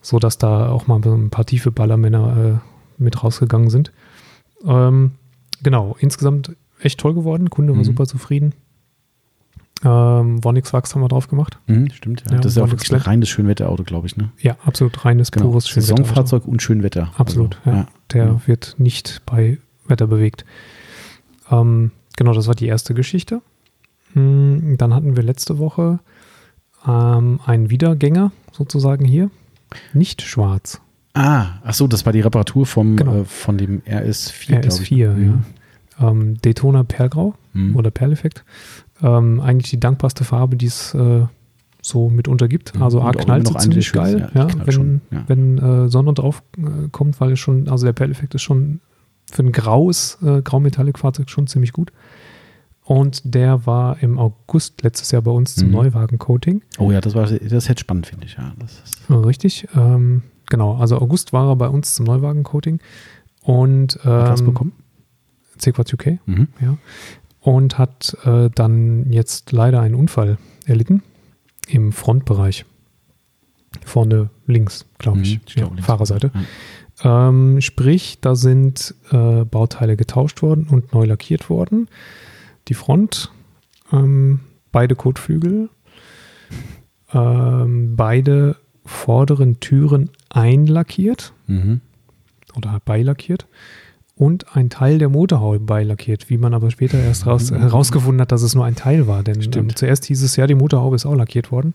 so dass da auch mal ein paar tiefe Ballermänner äh, mit rausgegangen sind. Ähm, genau, insgesamt echt toll geworden. Kunde war mhm. super zufrieden. Ähm, Vonix Wachs haben wir drauf gemacht. Mhm, stimmt, ja. ja. Das ist ja auch wirklich ein reines Schönwetterauto, glaube ich, ne? Ja, absolut reines, genau. pures Schönwetterauto. Saisonfahrzeug und Schönwetter. Absolut, also, ja. ja. Der ja. wird nicht bei Wetter bewegt. Ähm, genau, das war die erste Geschichte. Hm, dann hatten wir letzte Woche ähm, einen Wiedergänger sozusagen hier. Nicht schwarz. Ah, ach so, das war die Reparatur vom, genau. äh, von dem RS4. RS4, ich, ne? ja. Mhm. Ähm, Daytona Perlgrau mhm. oder Perleffekt. Ähm, eigentlich die dankbarste Farbe, die es äh, so mitunter gibt. Mhm. Also A knallt ziemlich geil, ja, ja, wenn, schon, ja. wenn äh, Sonne drauf äh, kommt, weil es schon, also der Perleffekt ist schon für ein graues äh, Graumetallic-Fahrzeug schon ziemlich gut. Und der war im August letztes Jahr bei uns zum mhm. Neuwagen-Coating. Oh ja, das war das ist jetzt spannend, finde ich. Ja, Richtig. Ähm, genau, also August war er bei uns zum Neuwagen-Coating. Und ähm, hat was bekommen? C-Quad UK, mhm. ja. Und hat äh, dann jetzt leider einen Unfall erlitten im Frontbereich. Vorne links, glaube ich. Mhm, ich glaub, ja. Fahrerseite. Ja. Ähm, sprich, da sind äh, Bauteile getauscht worden und neu lackiert worden. Die Front ähm, beide Kotflügel, ähm, beide vorderen Türen einlackiert Mhm. oder beilackiert und ein Teil der Motorhaube beilackiert, wie man aber später erst raus, herausgefunden hat, dass es nur ein Teil war. Denn ähm, zuerst hieß es ja, die Motorhaube ist auch lackiert worden.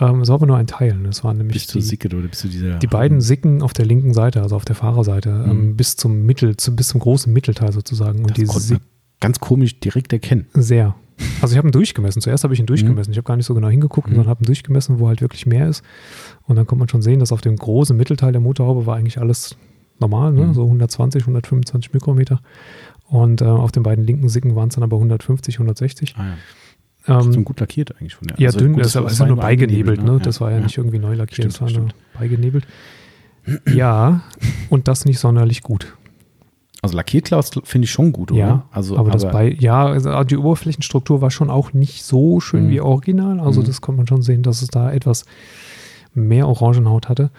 Ähm, es war aber nur ein Teil. Das waren nämlich Bis zu die, Sicket oder bis zu dieser. die beiden Sicken auf der linken Seite, also auf der Fahrerseite, Mhm. ähm, bis zum Mittel, zu, bis zum großen Mittelteil sozusagen. Und Das die ganz komisch direkt erkennen. sehr. Also ich habe ihn durchgemessen. Zuerst habe ich ihn durchgemessen. Ich habe gar nicht so genau hingeguckt, Mhm. sondern habe ihn durchgemessen, wo halt wirklich mehr ist. Und dann kann man schon sehen, dass auf dem großen Mittelteil der Motorhaube war eigentlich alles normal, ne? Mhm. so 120, 125 Mikrometer. Und äh, auf den beiden linken Sicken waren es dann aber 150, 160. Ah, ja. Ähm, so gut lackiert eigentlich von der ja, also dünn, gut, das, das ist war ja nur beigenebelt. Ne? ne? Das war ja, Ja, nicht irgendwie neu lackiert, das Stimmt, war nur beigenebelt. Ja, und das nicht sonderlich gut. Also lackiert Klaus finde ich schon gut, oder? Ja, also, aber, das bei, ja, also die Oberflächenstruktur war schon auch nicht so schön Mhm. wie original. Also Mhm. das konnte man schon sehen, dass es da etwas mehr Orangenhaut hatte.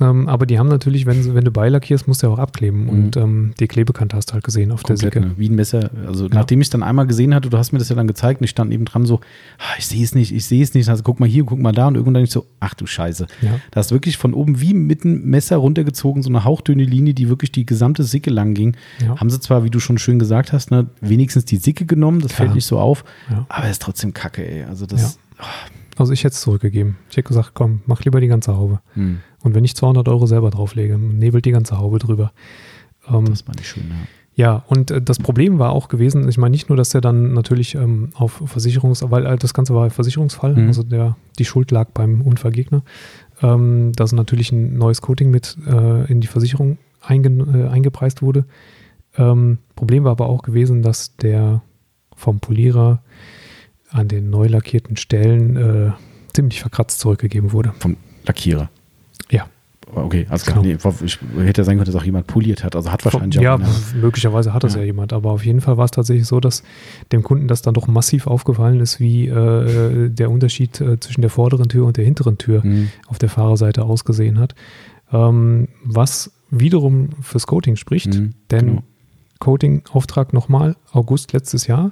Ähm, aber die haben natürlich, wenn, wenn du beilackierst, musst du ja auch abkleben. Mhm. Und ähm, die Klebekante hast du halt gesehen auf komplett, der Sicke. ne? wie ein Messer. Also nachdem ich es dann einmal gesehen hatte, du hast mir das ja dann gezeigt und ich stand neben dran so, ah, ich sehe es nicht, ich sehe es nicht. Also guck mal hier, guck mal da und irgendwann ich so, ach du Scheiße. Ja. Da ist wirklich von oben wie mit einem Messer runtergezogen, so eine hauchdünne Linie, die wirklich die gesamte Sicke lang ging. Ja. Haben sie zwar, wie du schon schön gesagt hast, ne, wenigstens die Sicke genommen, das Klar. fällt nicht so auf, Ja. aber ist trotzdem kacke, ey. Also das, Also ich hätte es zurückgegeben. Ich hätte gesagt, komm, mach lieber die ganze Haube. hm, Und wenn ich 200 Euro selber drauflege, nebelt die ganze Haube drüber. Ähm, das war nicht schön, ja. Ja, und äh, das Problem war auch gewesen, ich meine nicht nur, dass er dann natürlich ähm, auf Versicherungs, weil äh, das Ganze war Versicherungsfall, Mhm. also der, die Schuld lag beim Unfallgegner, ähm, dass natürlich ein neues Coating mit äh, in die Versicherung einge, äh, eingepreist wurde. Ähm, Problem war aber auch gewesen, dass der vom Polierer an den neu lackierten Stellen äh, ziemlich verkratzt zurückgegeben wurde. Vom Lackierer. Ja. Okay, also Genau. nee, ich hätte ja sein können, dass auch jemand poliert hat. Also hat wahrscheinlich ja, auch. einer- möglicherweise hat das ja. Ja. jemand, aber auf jeden Fall war es tatsächlich so, dass dem Kunden das dann doch massiv aufgefallen ist, wie äh, der Unterschied äh, zwischen der vorderen Tür und der hinteren Tür Hm, auf der Fahrerseite ausgesehen hat. Ähm, was wiederum fürs Coating spricht, hm, denn genau. Coating-Auftrag nochmal, August letztes Jahr.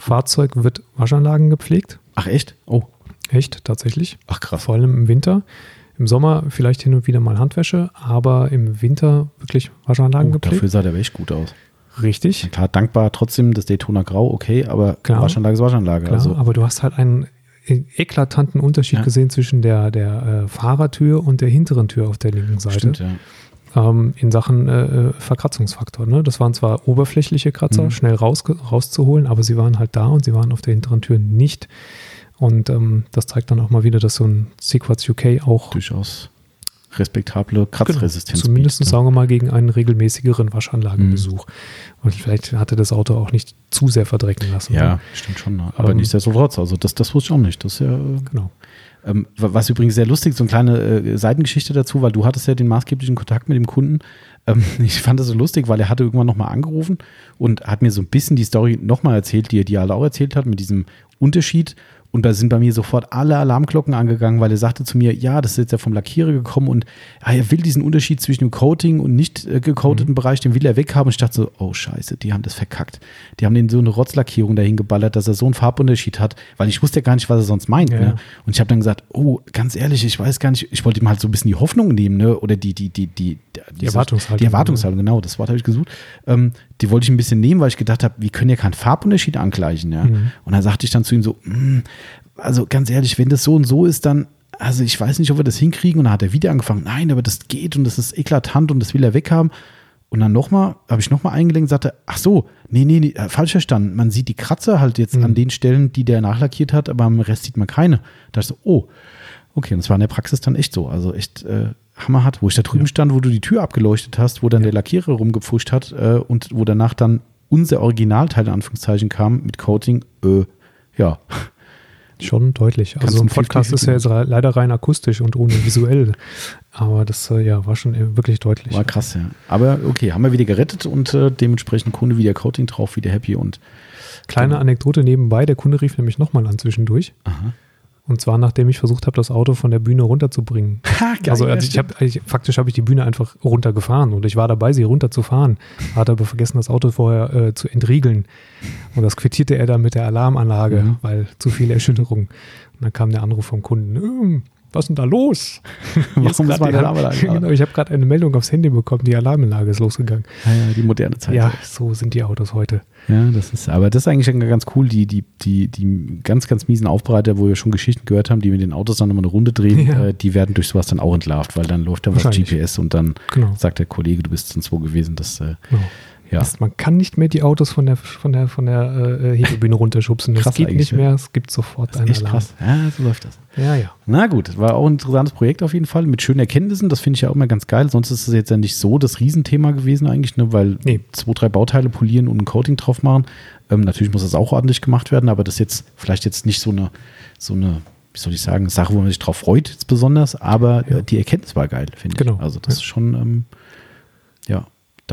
Fahrzeug wird Waschanlagen gepflegt. Ach echt? Oh, Echt, tatsächlich. ach krass. Vor allem im Winter. Im Sommer vielleicht hin und wieder mal Handwäsche, aber im Winter wirklich Waschanlagen Oh, gepflegt. dafür sah der echt gut aus. Richtig. Klar, dankbar trotzdem das Daytona Grau, okay, aber Klar. Waschanlage ist Waschanlage. Klar, also, aber du hast halt einen eklatanten Unterschied Ja. gesehen zwischen der, der äh, Fahrertür und der hinteren Tür auf der linken Seite stimmt, ja. Ähm, in Sachen äh, äh, Verkratzungsfaktor. Ne? Das waren zwar oberflächliche Kratzer, Mhm. schnell raus, rauszuholen, aber sie waren halt da und sie waren auf der hinteren Tür nicht. Und ähm, das zeigt dann auch mal wieder, dass so ein Sequats UK auch Durchaus respektable Kratzresistenz. Genau, zumindest bietet, ne? sagen wir mal gegen einen regelmäßigeren Waschanlagenbesuch. Und vielleicht hatte das Auto auch nicht zu sehr verdrecken lassen. Ja, ne? stimmt schon. Ne? Aber Ähm, nichtsdestotrotz, also das, das wusste ich auch nicht. Das ist ja, Genau. Ähm, wa- was übrigens sehr lustig, so eine kleine äh, Seitengeschichte dazu, weil du hattest ja den maßgeblichen Kontakt mit dem Kunden. Ähm, *laughs* ich fand das so lustig, weil er hatte irgendwann nochmal angerufen und hat mir so ein bisschen die Story nochmal erzählt, die er dir alle auch erzählt hat, mit diesem Unterschied. Und da sind bei mir sofort alle Alarmglocken angegangen, weil er sagte zu mir, ja, das ist jetzt ja vom Lackierer gekommen und ja, er will diesen Unterschied zwischen dem Coating und nicht äh, gecoateten Bereich, den will er weghaben. Und ich dachte so, oh scheiße, die haben das verkackt. Die haben den so eine Rotzlackierung dahin geballert, dass er so einen Farbunterschied hat, weil ich wusste ja gar nicht, was er sonst meint. Ja. Ne? Und ich habe dann gesagt, oh, ganz ehrlich, ich weiß gar nicht, ich wollte ihm halt so ein bisschen die Hoffnung nehmen, ne? Oder die, die, die, die, die, Erwartungshaltung. Die Erwartungshaltung, genau, das Wort habe ich gesucht. Ähm, die wollte ich ein bisschen nehmen, weil ich gedacht habe, wir können ja keinen Farbunterschied angleichen, ja. Mhm. Und dann sagte ich dann zu ihm so, "Hm, also ganz ehrlich, wenn das so und so ist, dann, also ich weiß nicht, ob wir das hinkriegen. Und dann hat er wieder angefangen, nein, aber das geht und das ist eklatant und das will er weghaben. Und dann nochmal, habe ich nochmal eingelenkt und sagte, ach so, nee, nee, nee, äh, falsch verstanden. Man sieht die Kratzer halt jetzt Mhm. an den Stellen, die der nachlackiert hat, aber am Rest sieht man keine. Da dachte ich so, oh, okay, und das war in der Praxis dann echt so. Also echt äh, hammerhart, wo ich da drüben Ja. stand, wo du die Tür abgeleuchtet hast, wo dann Ja. der Lackierer rumgepfuscht hat äh, und wo danach dann unser Originalteil in Anführungszeichen kam mit Coating, äh, ja, Schon deutlich. Kannst Also ein Podcast 50-50 ist ja jetzt leider rein akustisch und ohne *laughs* visuell. Aber das äh, ja, war schon äh, wirklich deutlich. War krass, ja. Aber okay, haben wir wieder gerettet und äh, dementsprechend Kunde wieder Coating drauf, wieder happy und Kleine Anekdote nebenbei, der Kunde rief nämlich nochmal an zwischendurch aha. Und zwar, nachdem ich versucht habe, das Auto von der Bühne runterzubringen. *laughs* Ha, geil, also, also ich habe faktisch habe ich die Bühne einfach runtergefahren und ich war dabei, sie runterzufahren. Hatte aber vergessen, das Auto vorher äh, zu entriegeln. Und das quittierte er dann mit der Alarmanlage, Mhm. weil zu viele Erschütterungen. Und dann kam der Anruf vom Kunden. "Ähm, Was ist denn da los? *laughs* Warum ist meine Alarmanlage an? *laughs* Genau, ich habe gerade eine Meldung aufs Handy bekommen, die Alarmanlage ist losgegangen. Ja, ja, die moderne Zeit. Ja, so sind die Autos heute. Ja, das ist, aber das ist eigentlich ganz cool, die, die, die, die ganz, ganz miesen Aufbereiter, wo wir schon Geschichten gehört haben, die mit den Autos dann nochmal eine Runde drehen, Ja. äh, die werden durch sowas dann auch entlarvt, weil dann läuft da was. GPS und dann Genau. sagt der Kollege, du bist sonst wo gewesen. Das, äh, genau. Ja. Das, man kann nicht mehr die Autos von der, von der, von der äh, Hebebühne runterschubsen. Das Krass geht nicht ja. mehr. Es gibt sofort das ist einen echt Alarm. krass. Ja, so läuft das. Ja, ja. Na gut, das war auch ein interessantes Projekt auf jeden Fall mit schönen Erkenntnissen. Das finde ich ja auch immer ganz geil. Sonst ist es jetzt ja nicht so das Riesenthema gewesen eigentlich, ne? weil Nee. zwei, drei Bauteile polieren und ein Coating drauf machen. Ähm, natürlich muss das auch ordentlich gemacht werden, aber das ist jetzt vielleicht jetzt nicht so eine, so eine, wie soll ich sagen, Sache, wo man sich drauf freut, jetzt besonders, aber Ja. äh, die Erkenntnis war geil, finde Genau. ich. Also das Ja. ist schon, ähm, ja.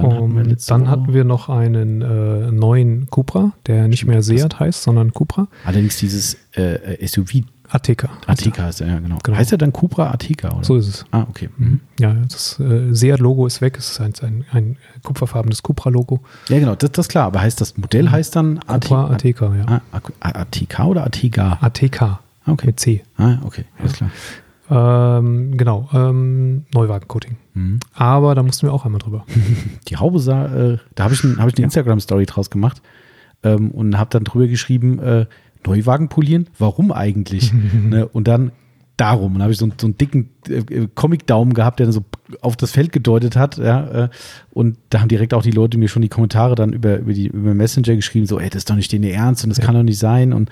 Dann hatten wir letzte dann hatten wir noch einen äh, neuen Cupra, der nicht mehr Seat heißt, sondern Cupra. allerdings dieses äh, SUV, Ateca. Ateca heißt er, ja genau. Genau. Heißt er dann Cupra Ateca, oder? So ist es. Ah, okay. Mhm. Ja, das äh, Seat-Logo ist weg. Es ist ein, ein, ein kupferfarbenes Cupra-Logo. Ja, genau, das, das ist klar. Aber heißt das Modell heißt dann Cupra Ateca, ja. Ah, A- ATK oder ATGA? Ateca Okay. mit C. Ah, okay, alles klar. Ähm, genau, ähm, Neuwagen-Coating. Mhm. Aber da mussten wir auch einmal drüber. *laughs* Die Haube sah, äh, da habe ich, ein, hab ich eine Ja. Instagram-Story draus gemacht ähm, und habe dann drüber geschrieben, äh, Neuwagen polieren? Warum eigentlich? *laughs* ne? Und dann darum. Und dann habe ich so, einen- so einen dicken äh, Comic-Daumen gehabt, der dann so auf das Feld gedeutet hat. Ja, äh, und da haben direkt auch die Leute mir schon die Kommentare dann über, über, die, über Messenger geschrieben, so, ey, das ist doch nicht denen Ernst und das Ja. kann doch nicht sein. Und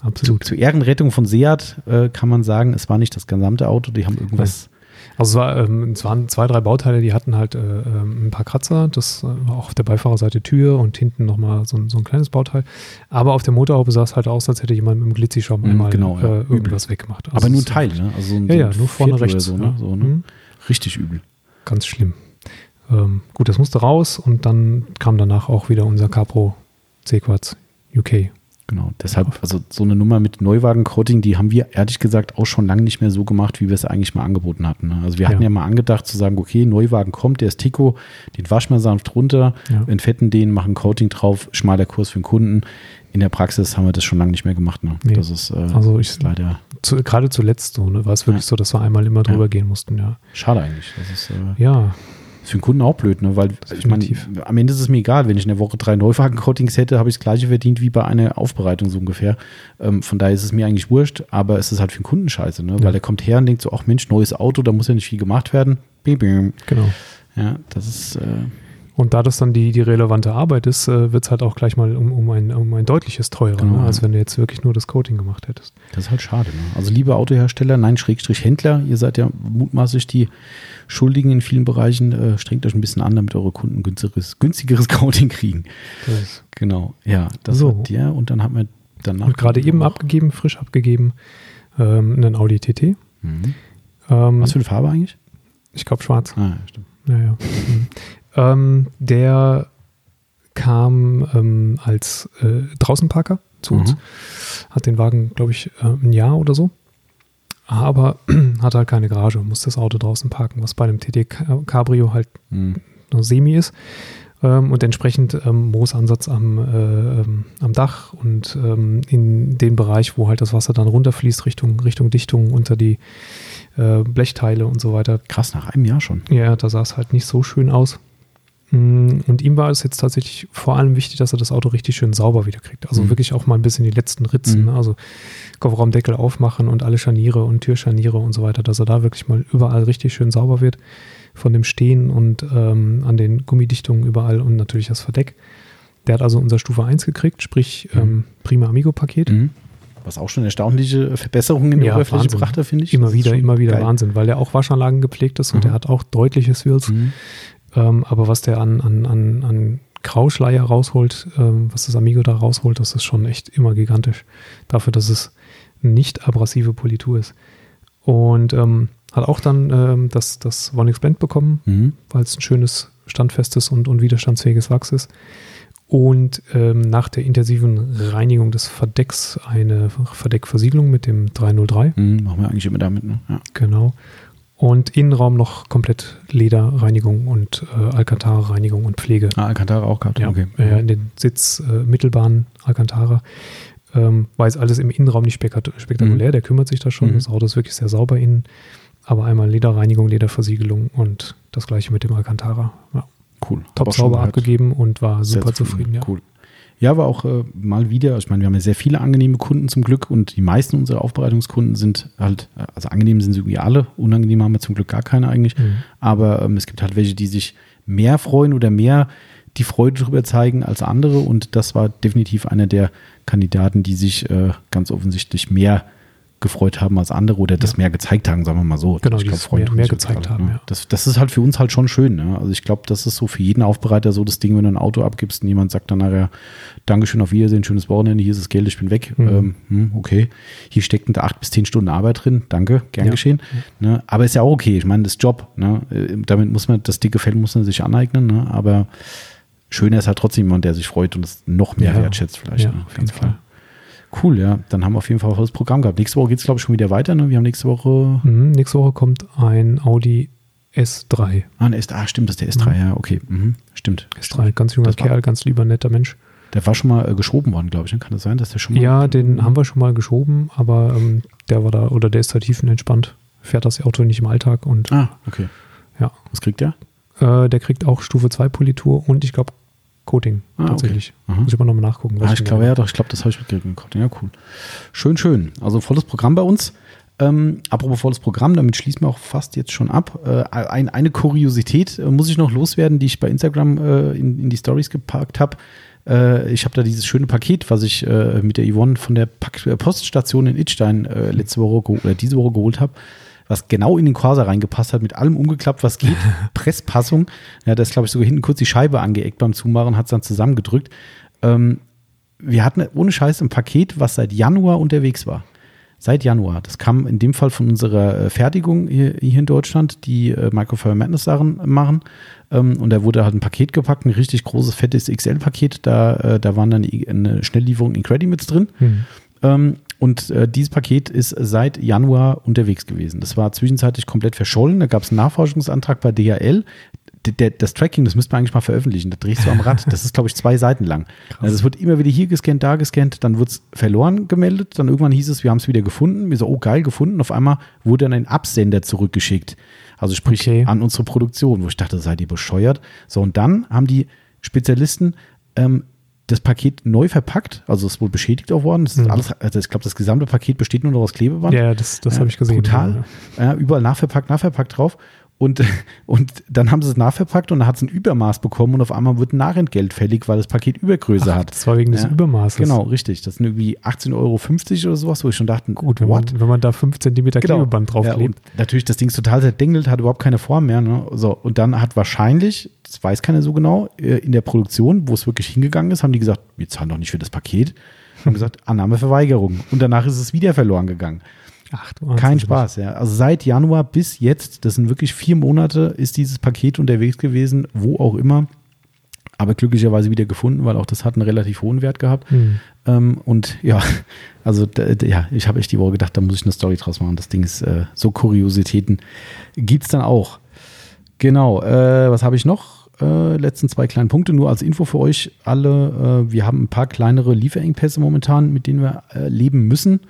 Absolut. zu Ehrenrettung von Seat äh, kann man sagen, es war nicht das gesamte Auto, die haben irgendwas. Also es, war, ähm, es waren zwei, drei Bauteile, die hatten halt äh, ähm, ein paar Kratzer. Das äh, war auch auf der Beifahrerseite Tür und hinten nochmal so, ein- so ein kleines Bauteil. Aber auf der Motorhaube sah es halt aus, als hätte jemand mit dem Glitzy-Schaum Mhm, einmal genau, ja. äh, irgendwas weggemacht. Also Aber nur ein Teil, ne? Also so ein, Ja, ja, nur vorne Viertel rechts. So, ja. ne? So, ne? Mhm. Richtig übel. Ganz schlimm. Ähm, gut, das musste raus und dann kam danach auch wieder unser Capro C-Quartz UK. Genau. Deshalb, also so eine Nummer mit Neuwagen-Coating, die haben wir ehrlich gesagt auch schon lange nicht mehr so gemacht, wie wir es eigentlich mal angeboten hatten. Ne? Also wir hatten ja. Ja. mal angedacht zu sagen, okay, Neuwagen kommt, der ist Tico, den waschen wir sanft runter, Ja. entfetten den, machen Coating drauf, schmaler Kurs für den Kunden. In der Praxis haben wir das schon lange nicht mehr gemacht. Ne? Nee. Das ist äh, Also ich, leider zu, gerade zuletzt so, ne, war es wirklich Ja. so, dass wir einmal immer drüber gehen mussten, ja. schade eigentlich. Das ist äh, Ja, Ist für den Kunden auch blöd, ne? weil ich meine, am Ende ist es mir egal, wenn ich in der Woche drei Neuwagen-Coatings hätte, habe ich das gleiche verdient wie bei einer Aufbereitung so ungefähr. Ähm, von daher ist es mir eigentlich wurscht, aber es ist halt für den Kunden scheiße, ne? Ja. weil der kommt her und denkt so, ach Mensch, neues Auto, da muss ja nicht viel gemacht werden. Bim, bim. genau. Ja, das ist, äh, Und da das dann die, die relevante Arbeit ist, äh, wird es halt auch gleich mal um, um, ein, um ein deutliches teurer, Genau, ne, als wenn du jetzt wirklich nur das Coating gemacht hättest. das ist halt schade. Ne? Also liebe Autohersteller, nein, Schrägstrich Händler, ihr seid ja mutmaßlich die Schuldigen in vielen Bereichen, äh, strengt euch ein bisschen an, damit eure Kunden günstigeres, günstigeres *laughs* Coating kriegen. Das ist Genau, ja, das So. hat der und dann haben wir danach. gerade eben abgegeben, frisch abgegeben, ähm, einen Audi TT. Mhm. Ähm, Was für eine Farbe eigentlich? ich glaube schwarz. Ah, ja, stimmt. Ja, ja. Ähm, der kam ähm, als äh, Draußenparker zu uns. Mhm. Hat den Wagen, glaube ich, äh, ein Jahr oder so. Aber *clears throat* hat halt keine Garage, muss das Auto draußen parken, was bei einem TT Ca- Cabrio halt Mhm. nur semi ist. Ähm, und entsprechend ähm, Moosansatz am, äh, ähm, am Dach und ähm, in den Bereich, wo halt das Wasser dann runterfließt, Richtung, Richtung Dichtung unter die äh, Blechteile und so weiter. Krass, nach einem Jahr schon. Ja, da sah es halt nicht so schön aus. Mm, Und ihm war es jetzt tatsächlich vor allem wichtig, dass er das Auto richtig schön sauber wieder kriegt. Also Mhm. wirklich auch mal ein bisschen die letzten Ritzen, Mhm. also Kofferraumdeckel aufmachen und alle Scharniere und Türscharniere und so weiter, dass er da wirklich mal überall richtig schön sauber wird von dem Stehen und ähm, an den Gummidichtungen überall und natürlich das Verdeck. Der hat also unser Stufe 1 gekriegt, sprich Mhm. ähm, Prima Amigo-Paket. Mhm. Was auch schon erstaunliche Verbesserungen in der Ja, Oberfläche Wahnsinn. brachte, finde ich. Immer wieder, immer wieder geil. Wahnsinn, weil der auch Waschanlagen gepflegt ist und Mhm. der hat auch deutliche Swirls. Ähm, aber was der an, an, an, an Grauschleier rausholt, ähm, was das Amigo da rausholt, das ist schon echt immer gigantisch. Dafür, dass es nicht abrasive Politur ist. Und ähm, hat auch dann ähm, das, das Vonix Blend bekommen, Mhm. weil es ein schönes, standfestes und, und widerstandsfähiges Wachs ist. und ähm, nach der intensiven Reinigung des Verdecks eine Verdeckversiegelung mit dem 303. Mhm, machen wir eigentlich immer damit, ne? Ja. Genau. Und Innenraum noch komplett Lederreinigung und äh, Alcantara-Reinigung und Pflege. Ah, Alcantara auch gehabt, ja, okay. Äh, in den Sitz äh, Mittelbahn Alcantara. Ähm, war jetzt alles im Innenraum nicht spektakulär, mhm. der kümmert sich da schon. Mhm. Das Auto ist wirklich sehr sauber innen. Aber einmal Lederreinigung, Lederversiegelung und das gleiche mit dem Alcantara. Ja. Cool. Top sauber abgegeben und war super zufrieden. Ja. Cool. Ja, war auch äh, mal wieder, ich meine, wir haben ja sehr viele angenehme Kunden zum Glück und die meisten unserer Aufbereitungskunden sind halt, äh, also angenehm sind sie irgendwie alle, unangenehm haben wir zum Glück gar keine eigentlich, mhm. aber ähm, es gibt halt welche, die sich mehr freuen oder mehr die Freude darüber zeigen als andere und das war definitiv einer der Kandidaten, die sich äh, ganz offensichtlich mehr gefreut haben als andere oder das ja. mehr gezeigt haben, sagen wir mal so. Genau, ich glaube, mehr, mehr gezeigt alle, haben. Ne? Ja. Das, das ist halt für uns halt schon schön. Ne? Also ich glaube, das ist so für jeden Aufbereiter so das Ding, wenn du ein Auto abgibst und jemand sagt dann nachher, Dankeschön, auf Wiedersehen, schönes Wochenende, hier ist das Geld, ich bin weg. Mhm. Ähm, hm, okay, hier stecken da acht bis zehn Stunden Arbeit drin, danke, gern ja. geschehen. Ne? Aber ist ja auch okay, ich meine, das Job. Ne? Äh, damit muss man, das dicke Fell muss man sich aneignen, ne? aber schöner ist halt trotzdem jemand, der sich freut und es noch mehr wertschätzt vielleicht. Ne? auf jeden Fall. Fall. Cool, ja. Dann haben wir auf jeden Fall auch das Programm gehabt. Nächste Woche geht es, glaube ich, schon wieder weiter. Ne? Wir haben nächste Woche. Mhm, nächste Woche kommt ein Audi S3. Ah, ein S, ah stimmt, das ist der S3, mhm. ja, okay. Mhm, stimmt. S3, ganz junger Kerl, ganz lieber, netter Mensch. Der war schon mal äh, geschoben worden, glaube ich. Ne? Kann das sein, dass der schon mal. Ja, den haben wir schon mal geschoben, aber ähm, der war da, oder der ist da tiefenentspannt. Fährt das Auto nicht im Alltag und. Ah, okay. Ja. Was kriegt der? Äh, der kriegt auch Stufe 2 Politur und ich glaube Coating ah, tatsächlich. Okay. Muss ich aber nochmal nachgucken. Ah, ich glaube, ja, doch, ich glaube, das habe ich mitgekriegt. Coating. Ja, cool. Schön, schön. Also volles Programm bei uns. Ähm, apropos volles Programm, damit schließen wir auch fast jetzt schon ab. Äh, ein, eine Kuriosität äh, muss ich noch loswerden, die ich bei Instagram äh, in, in, die Stories geparkt habe. Äh, ich habe da dieses schöne Paket, was ich äh, mit der Yvonne von der äh, Poststation in Itstein letzte Woche oder diese Woche geholt habe was genau in den Corsa reingepasst hat, mit allem umgeklappt, was geht. *laughs* Presspassung. Ja, da ist, glaube ich, sogar hinten kurz die Scheibe angeeckt beim Zumachen, hat es dann zusammengedrückt. Ähm, wir hatten ohne Scheiß ein Paket, was seit Januar unterwegs war. Seit Januar. Das kam in dem Fall von unserer äh, Fertigung hier, hier in Deutschland, die äh, Microfire Madness Sachen machen. Ähm, und da wurde halt ein Paket gepackt, ein richtig großes, fettes XL-Paket. Da, äh, da waren dann die, eine Schnelllieferung in Credimits drin. Mhm. Ähm, und äh, dieses Paket ist seit Januar unterwegs gewesen. Das war zwischenzeitlich komplett verschollen. Da gab es einen Nachforschungsantrag bei DHL. Der, das Tracking, das müsste man eigentlich mal veröffentlichen. Da drehst du am Rad. Das ist, glaube ich, zwei Seiten lang. Also es wird immer wieder hier gescannt, da gescannt, dann wird es verloren gemeldet. Dann irgendwann hieß es, wir haben es wieder gefunden. Wir so, oh geil, gefunden. Auf einmal wurde dann ein Absender zurückgeschickt. Also sprich okay. an unsere Produktion, wo ich dachte, seid ihr bescheuert. So, und dann haben die Spezialisten ähm, das Paket neu verpackt, also es ist wohl beschädigt auch worden. Das ist mhm. alles, also ich glaube, das gesamte Paket besteht nur noch aus Klebeband. Ja, das, das habe ich gesehen. Total. Ja, überall nachverpackt, nachverpackt drauf. Und, *laughs* und dann haben sie es nachverpackt und dann hat es ein Übermaß bekommen und auf einmal wird ein Nachentgelt fällig, weil das Paket Übergröße Ach, hat. Das war wegen ja. des Übermaßes. Genau, richtig. Das sind irgendwie 18,50 Euro oder sowas, wo ich schon dachte, gut, wenn, man, wenn man, da 5 cm genau. Klebeband draufklebt. Ja, natürlich, das Ding ist total zerdengelt, hat überhaupt keine Form mehr. Ne? So, und dann hat wahrscheinlich, das weiß keiner so genau, äh, in der Produktion, wo es wirklich hingegangen ist, haben die gesagt, wir zahlen doch nicht für das Paket. Haben gesagt, Annahmeverweigerung. Und danach ist es wieder verloren gegangen. Ach, du Kein Spaß, ja. Also seit Januar bis jetzt, das sind wirklich vier Monate, ist dieses Paket unterwegs gewesen, wo auch immer. Aber glücklicherweise wieder gefunden, weil auch das hat einen relativ hohen Wert gehabt. Mhm. Ähm, und ja, *laughs* also ja, ich habe echt die Woche gedacht, da muss ich eine Story draus machen. Das Ding ist, äh, so Kuriositäten gibt es dann auch. Genau, äh, was habe ich noch? Äh, letzten zwei kleine Punkte, nur als Info für euch alle. Äh, wir haben ein paar kleinere Lieferengpässe momentan, mit denen wir äh, leben müssen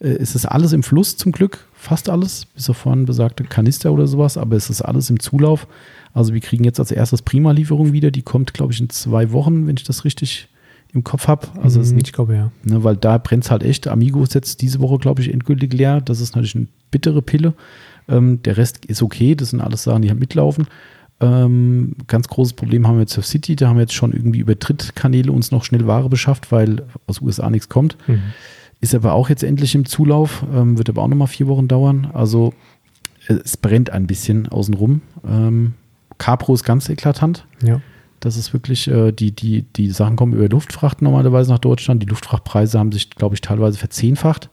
äh, es ist alles im Fluss zum Glück, fast alles, bis auf vorhin besagte Kanister oder sowas, aber es ist alles im Zulauf. Also wir kriegen jetzt als erstes Prima-Lieferung wieder, die kommt, glaube ich, in zwei Wochen, wenn ich das richtig im Kopf habe. Also mhm, ich glaube ja. Ne, weil da brennt es halt echt. Amigo ist jetzt diese Woche, glaube ich, endgültig leer. Das ist natürlich eine bittere Pille. Ähm, der Rest ist okay, das sind alles Sachen, die halt mitlaufen. Ähm, ganz großes Problem haben wir jetzt auf City, da haben wir jetzt schon irgendwie über Drittkanäle uns noch schnell Ware beschafft, weil aus USA nichts kommt. Mhm. Ist aber auch jetzt endlich im Zulauf, ähm, wird aber auch nochmal vier Wochen dauern. Also es brennt ein bisschen außenrum. Ähm, Capro ist ganz eklatant. Ja. Das ist wirklich, äh, die, die, die Sachen kommen über Luftfracht normalerweise nach Deutschland. Die Luftfrachtpreise haben sich, glaube ich, teilweise verzehnfacht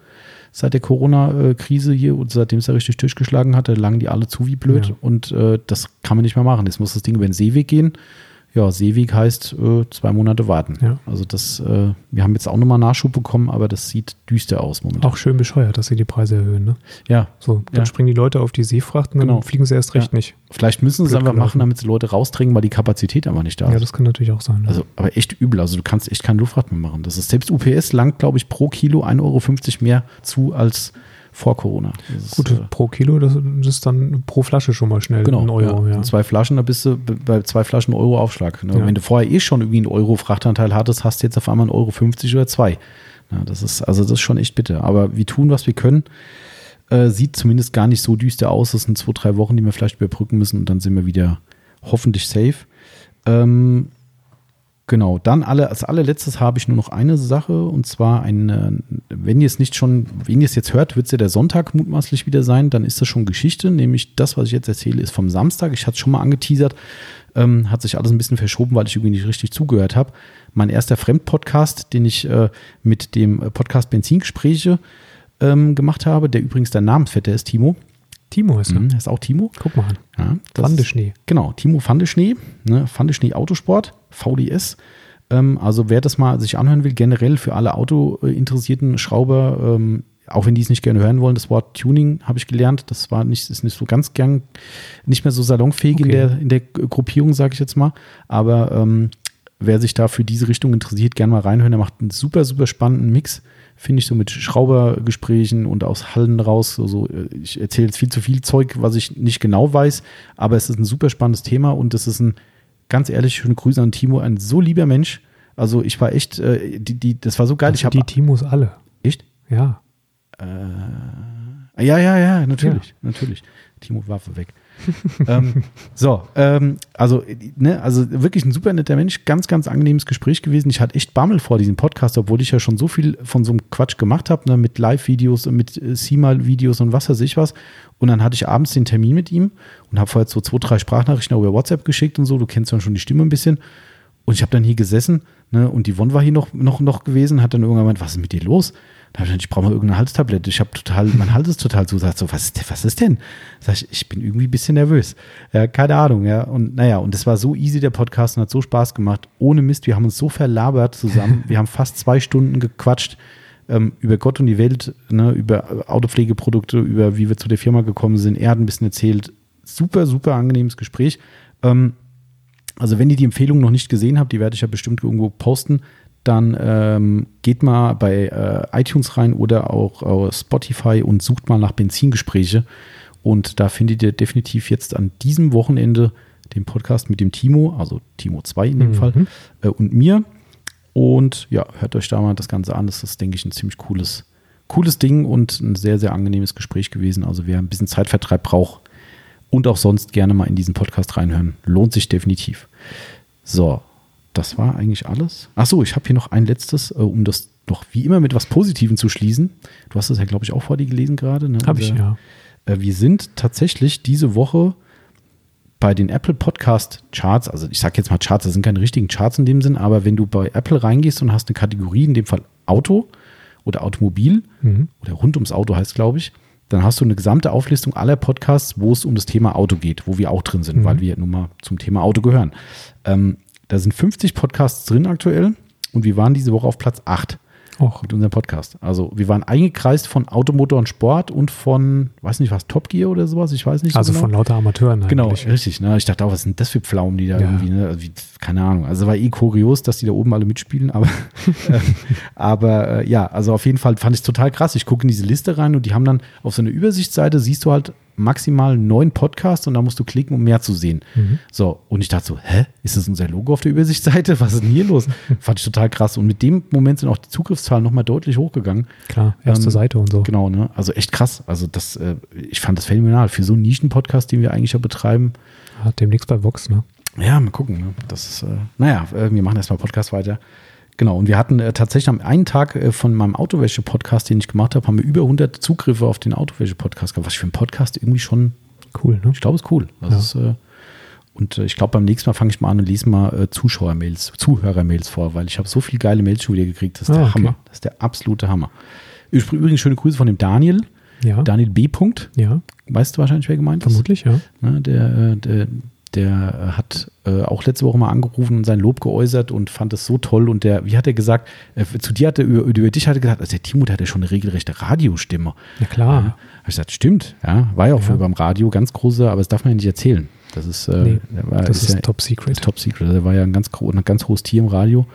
seit der Corona-Krise hier und seitdem es da richtig Tisch geschlagen hat. Da lagen die alle zu wie blöd. Ja. Und äh, das kann man nicht mehr machen. Jetzt muss das Ding über den Seeweg gehen. Ja, Seeweg heißt äh, zwei Monate warten. Ja. Also das, äh, wir haben jetzt auch nochmal Nachschub bekommen, aber das sieht düster aus momentan. Auch schön bescheuert, dass sie die Preise erhöhen. Ne? Ja, So, dann Ja. springen die Leute auf die Seefrachten, dann Genau. fliegen sie erst recht Ja. nicht. vielleicht müssen sie es einfach machen, damit sie Leute rausdrängen, weil die Kapazität einfach nicht da Ja, ist. das kann natürlich auch sein. ne? Also, aber echt übel. Also, du kannst echt keine Luftfahrt mehr machen. Das ist selbst UPS langt, glaube ich, pro Kilo 1,50 Euro mehr zu als vor Corona. Das ist, Gut, äh, pro Kilo, das ist dann pro Flasche schon mal schnell Genau, ein Euro. ja. Ja. Zwei Flaschen, da bist du bei zwei Flaschen Euro Aufschlag. Ne? Ja. Wenn du vorher eh schon irgendwie einen Euro Frachtanteil hattest, hast du jetzt auf einmal einen Euro 50 oder zwei. Ja, das ist, also das ist schon echt bitter. Aber wir tun, was wir können. Äh, sieht zumindest gar nicht so düster aus. Das sind zwei, drei Wochen, die wir vielleicht überbrücken müssen und dann sind wir wieder hoffentlich safe. Ähm, Genau, dann alle, als allerletztes habe ich nur noch eine Sache und zwar ein, wenn ihr es nicht schon, wenn ihr es jetzt hört, wird es ja der Sonntag mutmaßlich wieder sein, dann ist das schon Geschichte, nämlich das, was ich jetzt erzähle, ist vom Samstag. Ich hatte es schon mal angeteasert, ähm, hat sich alles ein bisschen verschoben, weil ich irgendwie nicht richtig zugehört habe. Mein erster Fremdpodcast, den ich äh, mit dem Podcast Benzingespräche ähm, gemacht habe, der übrigens der Namensvetter ist, Timo. Timo ist er. Mhm, ist auch Timo. Guck mal an. Ja, Wandeschnee. Genau, Timo Fandeschnee, ne, Fandeschnee Autosport, VDS. Ähm, also wer das mal sich anhören will, generell für alle Auto-interessierten Schrauber, ähm, auch wenn die es nicht gerne hören wollen, das Wort Tuning habe ich gelernt. Das war nicht, ist nicht so ganz gern, nicht mehr so salonfähig in Okay. der, in der Gruppierung, sage ich jetzt mal. Aber ähm, wer sich da für diese Richtung interessiert, gerne mal reinhören. Er macht einen super, super spannenden Mix, finde ich, so mit Schraubergesprächen und aus Hallen raus. So, so, äh, ich erzähle jetzt viel zu viel Zeug, was ich nicht genau weiß, aber es ist ein super spannendes Thema und es ist ein, ganz ehrlich, schöne Grüße an Timo, ein so lieber Mensch. Also ich war echt, äh, die, die, das war so geil. Also ich habe die Timos alle. echt? Ja. Ja, ja, ja, natürlich, natürlich. Timo Waffe weg. *laughs* ähm, so, ähm, also, ne, also wirklich ein super netter Mensch, ganz, ganz angenehmes Gespräch gewesen. Ich hatte echt Bammel vor diesem Podcast, obwohl ich ja schon so viel von so einem Quatsch gemacht habe, ne, mit Live-Videos und mit äh, CMAL-Videos und was weiß ich was. Und dann hatte ich abends den Termin mit ihm und habe vorher so zwei, drei Sprachnachrichten über WhatsApp geschickt und so. Du kennst ja schon die Stimme ein bisschen. Und ich habe dann hier gesessen, ne, und die Yvonne war hier noch, noch, noch gewesen, hat dann irgendwann gemeint, was ist mit dir los? Da habe ich gesagt, ich brauche mal irgendeine Halstablette. Ich habe total, mein Hals ist total zu. Sagt so, was ist, denn- was ist denn? Sag ich, ich bin irgendwie ein bisschen nervös. Ja, keine Ahnung, ja. Und naja, und es war so easy, der Podcast, und hat so Spaß gemacht. Ohne Mist, wir haben uns so verlabert zusammen. *laughs* Wir haben fast zwei Stunden gequatscht ähm, über Gott und die Welt, ne, über Autopflegeprodukte, über wie wir zu der Firma gekommen sind. Er hat ein bisschen erzählt. Super, super angenehmes Gespräch. Ähm, also wenn ihr die Empfehlung noch nicht gesehen habt, die werde ich ja bestimmt irgendwo posten, dann ähm, geht mal bei äh, iTunes rein oder auch auf Spotify und sucht mal nach Benzingespräche. Und da findet ihr definitiv jetzt an diesem Wochenende den Podcast mit dem Timo, also Timo 2 in dem Mhm. Fall, äh, und mir. Und ja, hört euch da mal das Ganze an. Das ist, denke ich, ein ziemlich cooles, cooles Ding und ein sehr, sehr angenehmes Gespräch gewesen. Also wer ein bisschen Zeitvertreib braucht und auch sonst gerne mal in diesen Podcast reinhören, lohnt sich definitiv. So, das war eigentlich alles. Ach so, ich habe hier noch ein letztes, äh, um das noch wie immer mit was Positivem zu schließen. Du hast es ja, glaube ich, auch vor dir gelesen gerade. Ne? Habe ich, Unser- ja. äh, wir sind tatsächlich diese Woche bei den Apple Podcast Charts, also ich sage jetzt mal Charts, das sind keine richtigen Charts in dem Sinn, aber wenn du bei Apple reingehst und hast eine Kategorie, in dem Fall Auto oder Automobil Mhm. oder rund ums Auto heißt, glaube ich, dann hast du eine gesamte Auflistung aller Podcasts, wo es um das Thema Auto geht, wo wir auch drin sind, Mhm. weil wir nun mal zum Thema Auto gehören. Ähm, da sind 50 Podcasts drin aktuell und wir waren diese Woche auf Platz 8 Och, mit unserem Podcast. Also wir waren eingekreist von Automotor und Sport und von, weiß nicht was, Top Gear oder sowas, ich weiß nicht also so genau. von lauter Amateuren Genau, eigentlich. richtig. Ne? Ich dachte auch, was sind das für Pflaumen, die da Ja. irgendwie, ne? also wie, keine Ahnung. Also war eh kurios, dass die da oben alle mitspielen, aber, *laughs* äh, aber äh, ja, also auf jeden Fall fand ich es total krass. Ich gucke in diese Liste rein und die haben dann auf so einer Übersichtsseite, siehst du halt maximal neun Podcasts und da musst du klicken, um mehr zu sehen. Mhm. So, und ich dachte so, hä, ist das unser Logo auf der Übersichtsseite? Was ist denn hier los? *laughs* Fand ich total krass. Und mit dem Moment sind auch die Zugriffszahlen nochmal deutlich hochgegangen. Klar, erste Ähm, Seite und so. Genau, ne? Also echt krass. Also das, äh, ich fand das phänomenal. Für so einen Nischen-Podcast, den wir eigentlich ja betreiben, Hat demnächst bei Vox, ne? ja, mal gucken. Ne? Das ist, äh, naja, äh, wir machen erstmal Podcast weiter. Genau, und wir hatten äh, tatsächlich am einen Tag äh, von meinem Autowäsche-Podcast, den ich gemacht habe, haben wir über 100 Zugriffe auf den Autowäsche-Podcast gehabt, was für einen Podcast irgendwie schon, Cool, ne? ich glaube, ist cool. Ja. ist, äh, und äh, ich glaube, beim nächsten Mal fange ich mal an und lese mal äh, Zuschauermails, Zuhörermails vor, weil ich habe so viele geile Mails schon wieder gekriegt. Das ist Ah, der okay. Hammer. Das ist der absolute Hammer. Übrigens schöne Grüße von dem Daniel, Ja. Daniel B. Punkt. ja, Weißt du wahrscheinlich, wer gemeint ist? vermutlich, ja. Ne, der, äh, der, der äh, hat äh, auch letzte Woche mal angerufen und sein Lob geäußert und fand es so toll. Und der, wie hat er gesagt, äh, zu dir hat er über, über dich hat er gesagt, also der Timo, der hat ja schon eine regelrechte Radiostimme. Ja, klar. Ja, ich gesagt, stimmt, ja, war ja auch ja. beim Radio ganz große, aber das darf man ja nicht erzählen. Das ist, äh, nee, war, das ist, ja, Top Secret. Top Secret. Der war ja ein ganz, ein ganz hohes Tier im Radio.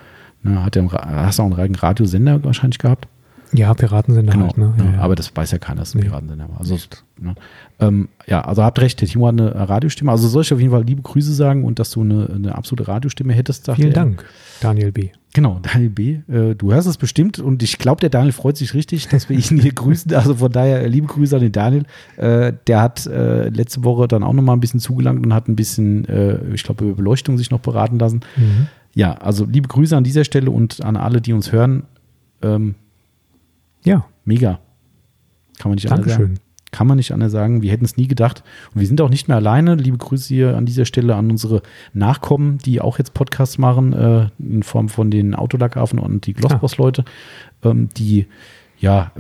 Ne, hat er hast du auch einen Radiosender wahrscheinlich gehabt? Ja, Piratensender genau, halt, ne? Ja, ja. Aber das weiß ja keiner, dass es ein nee. Piratensender war. Also, ne? ähm, ja, also habt recht, der Timo hat eine Radiostimme. Also soll ich auf jeden Fall liebe Grüße sagen und dass du eine, eine absolute Radiostimme hättest. Vielen er. Dank, Daniel B. Genau, Daniel B. Äh, du hörst es bestimmt und ich glaube, der Daniel freut sich richtig, dass wir ihn hier *laughs* grüßen. Also von daher liebe Grüße an den Daniel. Äh, der hat äh, letzte Woche dann auch nochmal ein bisschen zugelangt und hat ein bisschen, äh, ich glaube, über Beleuchtung sich noch beraten lassen. Mhm. Ja, also liebe Grüße an dieser Stelle und an alle, die uns hören. Ähm, ja. Mega. Kann man nicht Dankeschön. anders sagen. Kann man nicht anders sagen. Wir hätten es nie gedacht. Und wir sind auch nicht mehr alleine. Liebe Grüße hier an dieser Stelle an unsere Nachkommen, die auch jetzt Podcasts machen, äh, in Form von den Autolackaffen und die Glossboss-Leute, ähm, die ja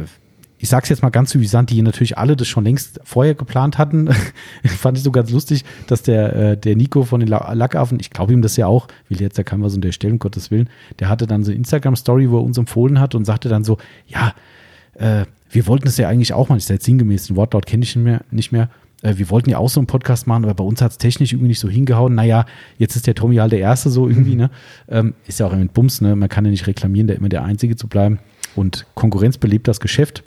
ich sag's jetzt mal ganz suffisant, die natürlich alle das schon längst vorher geplant hatten. *laughs* Fand ich so ganz lustig, dass der, äh, der Nico von den Lackaffen, ich glaube ihm das ja auch, will jetzt ja keinem was unterstellen, um Gottes Willen, der hatte dann so eine Instagram-Story, wo er uns empfohlen hat und sagte dann so, ja, äh, wir wollten es ja eigentlich auch mal, ich sage sinngemäß, den Wortlaut kenne ich nicht mehr, nicht mehr. Äh, wir wollten ja auch so einen Podcast machen, aber bei uns hat es technisch irgendwie nicht so hingehauen. Naja, jetzt ist der Tommy halt der Erste so irgendwie, ne? Ähm, ist ja auch ein Bums, ne? Man kann ja nicht reklamieren, der immer der Einzige zu bleiben. Und Konkurrenz belebt das Geschäft.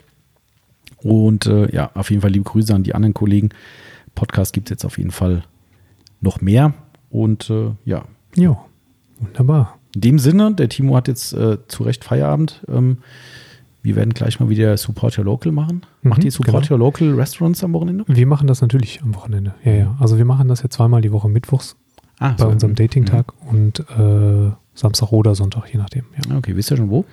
Und äh, ja, auf jeden Fall liebe Grüße an die anderen Kollegen. Podcast gibt es jetzt auf jeden Fall noch mehr. Und äh, ja. Ja, wunderbar. In dem Sinne, der Timo hat jetzt äh, zu Recht Feierabend. Ähm, wir werden gleich mal wieder Support Your Local machen. Mhm, Macht ihr Support genau. Your Local Restaurants am Wochenende? Wir machen das natürlich am Wochenende. Ja, ja. Also wir machen das ja zweimal die Woche mittwochs ah, bei so, unserem mhm. Dating-Tag mhm. und äh, Samstag oder Sonntag, je nachdem. Ja. Okay, wisst ihr schon wo?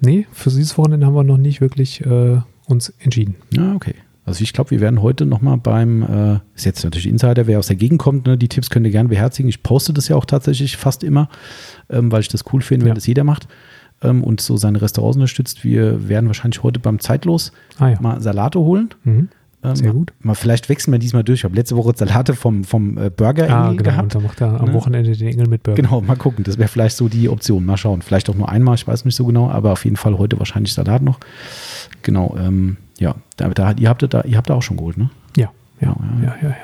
Nee, für dieses Wochenende haben wir noch nicht wirklich äh, uns entschieden. Ja, okay. Also ich glaube, wir werden heute nochmal beim, äh, ist jetzt natürlich Insider, wer aus der Gegend kommt, ne, die Tipps könnt ihr gerne beherzigen. Ich poste das ja auch tatsächlich fast immer, ähm, weil ich das cool finde, wenn ja. das jeder macht ähm, und so seine Restaurants unterstützt. Wir werden wahrscheinlich heute beim Zeitlos ah, ja. mal Salate holen. Mhm. Ähm, Sehr gut. Mal, vielleicht wechseln wir diesmal durch. Ich habe letzte Woche Salate vom, vom äh, Burger ah, genau, gehabt. Und dann macht er am ne? Wochenende den Engel mit Burger. Genau, mal gucken. Das wäre vielleicht so die Option. Mal schauen. Vielleicht auch nur einmal, ich weiß nicht so genau, aber auf jeden Fall heute wahrscheinlich Salat noch. Genau, ähm, ja. Da, da, ihr, habt da, ihr habt da auch schon geholt, ne? Ja, ja, ja, ja, ja. ja.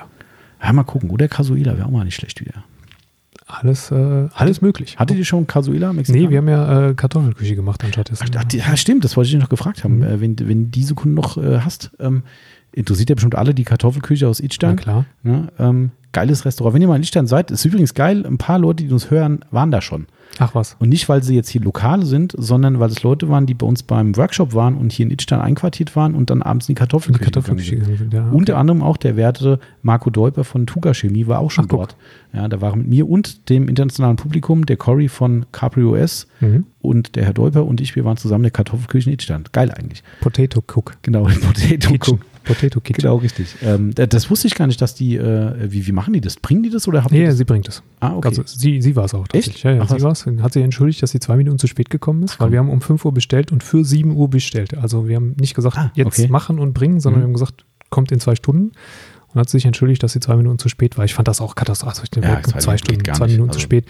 ja mal gucken. Oder Casuela wäre auch mal nicht schlecht wieder. Alles, äh, alles möglich. Hattet ihr schon Casuela? Mexikaner? Nee, wir haben ja äh, Kartoffelküche gemacht anstatt dessen. Ach, ja, stimmt, das wollte ich dich noch gefragt haben. Mhm. Äh, wenn, wenn diese Kunden noch äh, hast, ähm, interessiert ja bestimmt alle die Kartoffelküche aus Idstein. Na klar. Ne? Ähm, geiles Restaurant. Wenn ihr mal in Idstein seid, ist übrigens geil, ein paar Leute, die uns hören, waren da schon. Ach was. Und nicht, weil sie jetzt hier lokal sind, sondern weil es Leute waren, die bei uns beim Workshop waren und hier in Idstein einquartiert waren und dann abends in die Kartoffelküche, die Kartoffelküche gegangen sind. Ja, okay. Unter anderem auch der werte Marco Deuper von Tuga Chemie war auch schon Ach, dort. Ja, da waren mit mir und dem internationalen Publikum, der Cory von Capri OS mhm. und der Herr Deuper und ich, wir waren zusammen in der Kartoffelküche in Idstein. Geil eigentlich. Potato Cook. Genau, *laughs* Potato Cook. Potato Kitchen. Genau, richtig. Ähm, das wusste ich gar nicht, dass die, äh, wie, wie machen die das? Bringen die das oder haben Ja, ja sie bringt es. Ah, okay. Also sie, sie war es auch tatsächlich. Echt? Ja, ja, Ach, sie war es. Hat sich entschuldigt, dass sie zwei Minuten zu spät gekommen ist, Ach, weil wir haben um 5 Uhr bestellt und für 7 Uhr bestellt. Also wir haben nicht gesagt, ah, jetzt okay. machen und bringen, sondern mhm. wir haben gesagt, kommt in zwei Stunden und hat sich entschuldigt, dass sie zwei Minuten zu spät war. Ich fand das auch katastrophal. Also ja, zwei Stunden, zwei Minuten also zu spät.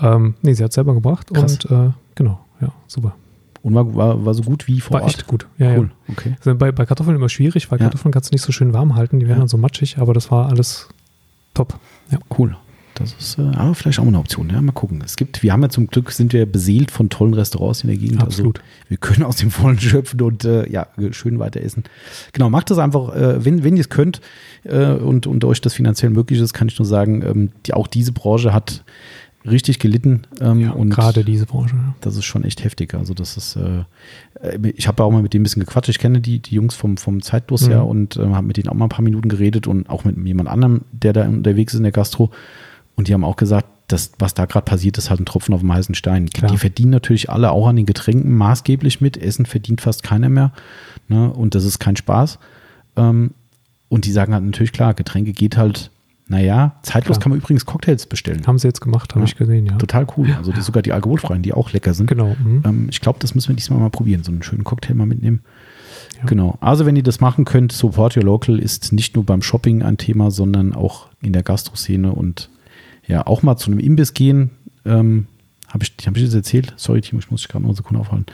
Ähm, nee, sie hat es selber gebracht Krass. und äh, genau, ja, super. Und war, war, war so gut wie vor war Ort? War echt gut, ja, cool. ja. Okay. Also bei, bei Kartoffeln immer schwierig, weil ja. Kartoffeln kannst du nicht so schön warm halten, die werden ja. dann so matschig, aber das war alles top. Ja. Cool. Das ist äh, aber vielleicht auch mal eine Option. Ja, mal gucken. Es gibt, wir haben ja zum Glück, sind wir beseelt von tollen Restaurants in der Gegend. Also Absolut. Also wir können aus dem Vollen schöpfen und äh, ja, schön weiter essen. Genau, macht das einfach, äh, wenn, wenn ihr es könnt äh, und, und euch das finanziell möglich ist, kann ich nur sagen, ähm, die, auch diese Branche hat richtig gelitten. Ähm, ja, und gerade diese Branche. Ja. Das ist schon echt heftig. Also das ist, äh, ich habe auch mal mit dem ein bisschen gequatscht. Ich kenne die, die Jungs vom, vom Zeitbus mhm. ja und äh, habe mit denen auch mal ein paar Minuten geredet und auch mit jemand anderem, der da unterwegs ist in der Gastro. Und die haben auch gesagt, das, was da gerade passiert, ist halt ein Tropfen auf dem heißen Stein. Klar. Die verdienen natürlich alle auch an den Getränken maßgeblich mit. Essen verdient fast keiner mehr. Ne? Und das ist kein Spaß. Ähm, und die sagen halt natürlich klar, Getränke geht halt naja, zeitlos Klar. kann man übrigens Cocktails bestellen. Haben sie jetzt gemacht, habe ja. ich gesehen, ja. Total cool. Also ja. sogar die alkoholfreien, die auch lecker sind. Genau. Mhm. Ähm, ich glaube, das müssen wir diesmal mal probieren, so einen schönen Cocktail mal mitnehmen. Ja. Genau. Also wenn ihr das machen könnt, Support Your Local ist nicht nur beim Shopping ein Thema, sondern auch in der Gastro-Szene und ja, auch mal zu einem Imbiss gehen. Ähm, habe ich, hab ich das erzählt? Sorry, Timo, ich muss dich gerade noch eine Sekunde aufhalten.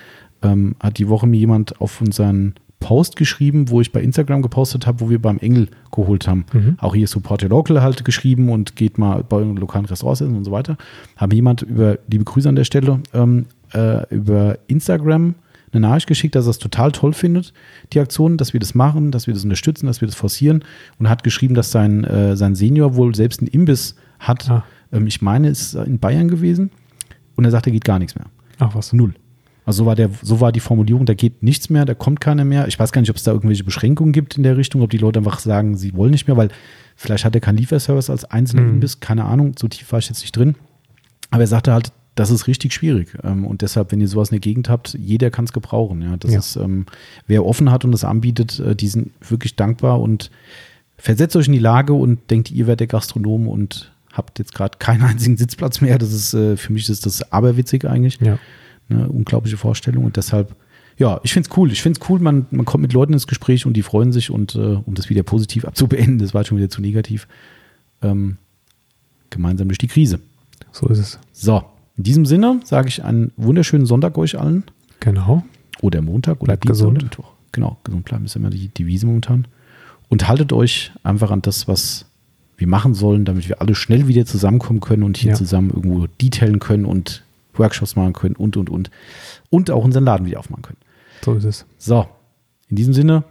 Ähm, hat die Woche mir jemand auf unseren Post geschrieben, wo ich bei Instagram gepostet habe, wo wir beim Engel geholt haben. Mhm. Auch hier Support Your Local halt geschrieben und geht mal bei lokalen Restaurants essen und so weiter. Haben jemand über, liebe Grüße an der Stelle, ähm, äh, über Instagram eine Nachricht geschickt, dass er es total toll findet, die Aktion, dass wir das machen, dass wir das unterstützen, dass wir das forcieren und hat geschrieben, dass sein, äh, sein Senior wohl selbst einen Imbiss hat. Ah. Ähm, ich meine, es ist in Bayern gewesen und er sagt, da geht gar nichts mehr. Ach was. Null. Also so war, der, so war die Formulierung, da geht nichts mehr, da kommt keiner mehr. Ich weiß gar nicht, ob es da irgendwelche Beschränkungen gibt in der Richtung, ob die Leute einfach sagen, sie wollen nicht mehr, weil vielleicht hat er keinen Lieferservice als einzelner mhm. Imbiss, keine Ahnung, so tief war ich jetzt nicht drin. Aber er sagte halt, das ist richtig schwierig. Ähm, und deshalb, wenn ihr sowas in der Gegend habt, jeder kann es gebrauchen. Ja, das ja. ist, ähm, wer offen hat und es anbietet, äh, die sind wirklich dankbar und versetzt euch in die Lage und denkt, ihr werdet der Gastronom und habt jetzt gerade keinen *laughs* einzigen Sitzplatz mehr. Das ist, äh, für mich ist das aberwitzig eigentlich. Ja. Eine unglaubliche Vorstellung und deshalb, ja, ich finde es cool. Ich finde es cool, man, man kommt mit Leuten ins Gespräch und die freuen sich und äh, um das wieder positiv abzubeenden, das war schon wieder zu negativ, ähm, gemeinsam durch die Krise. So ist es. So, in diesem Sinne sage ich einen wunderschönen Sonntag euch allen. Genau. Oder Montag oder Bleibt gesund. Genau, gesund bleiben ist immer die Devise momentan. Und haltet euch einfach an das, was wir machen sollen, damit wir alle schnell wieder zusammenkommen können und hier ja. zusammen irgendwo detailen können und Workshops machen können und, und, und. Und auch unseren Laden wieder aufmachen können. So ist es. So, in diesem Sinne,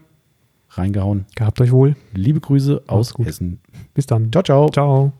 reingehauen. Gehabt euch wohl. Liebe Grüße aus Hessen. Bis dann. Ciao, ciao. Ciao.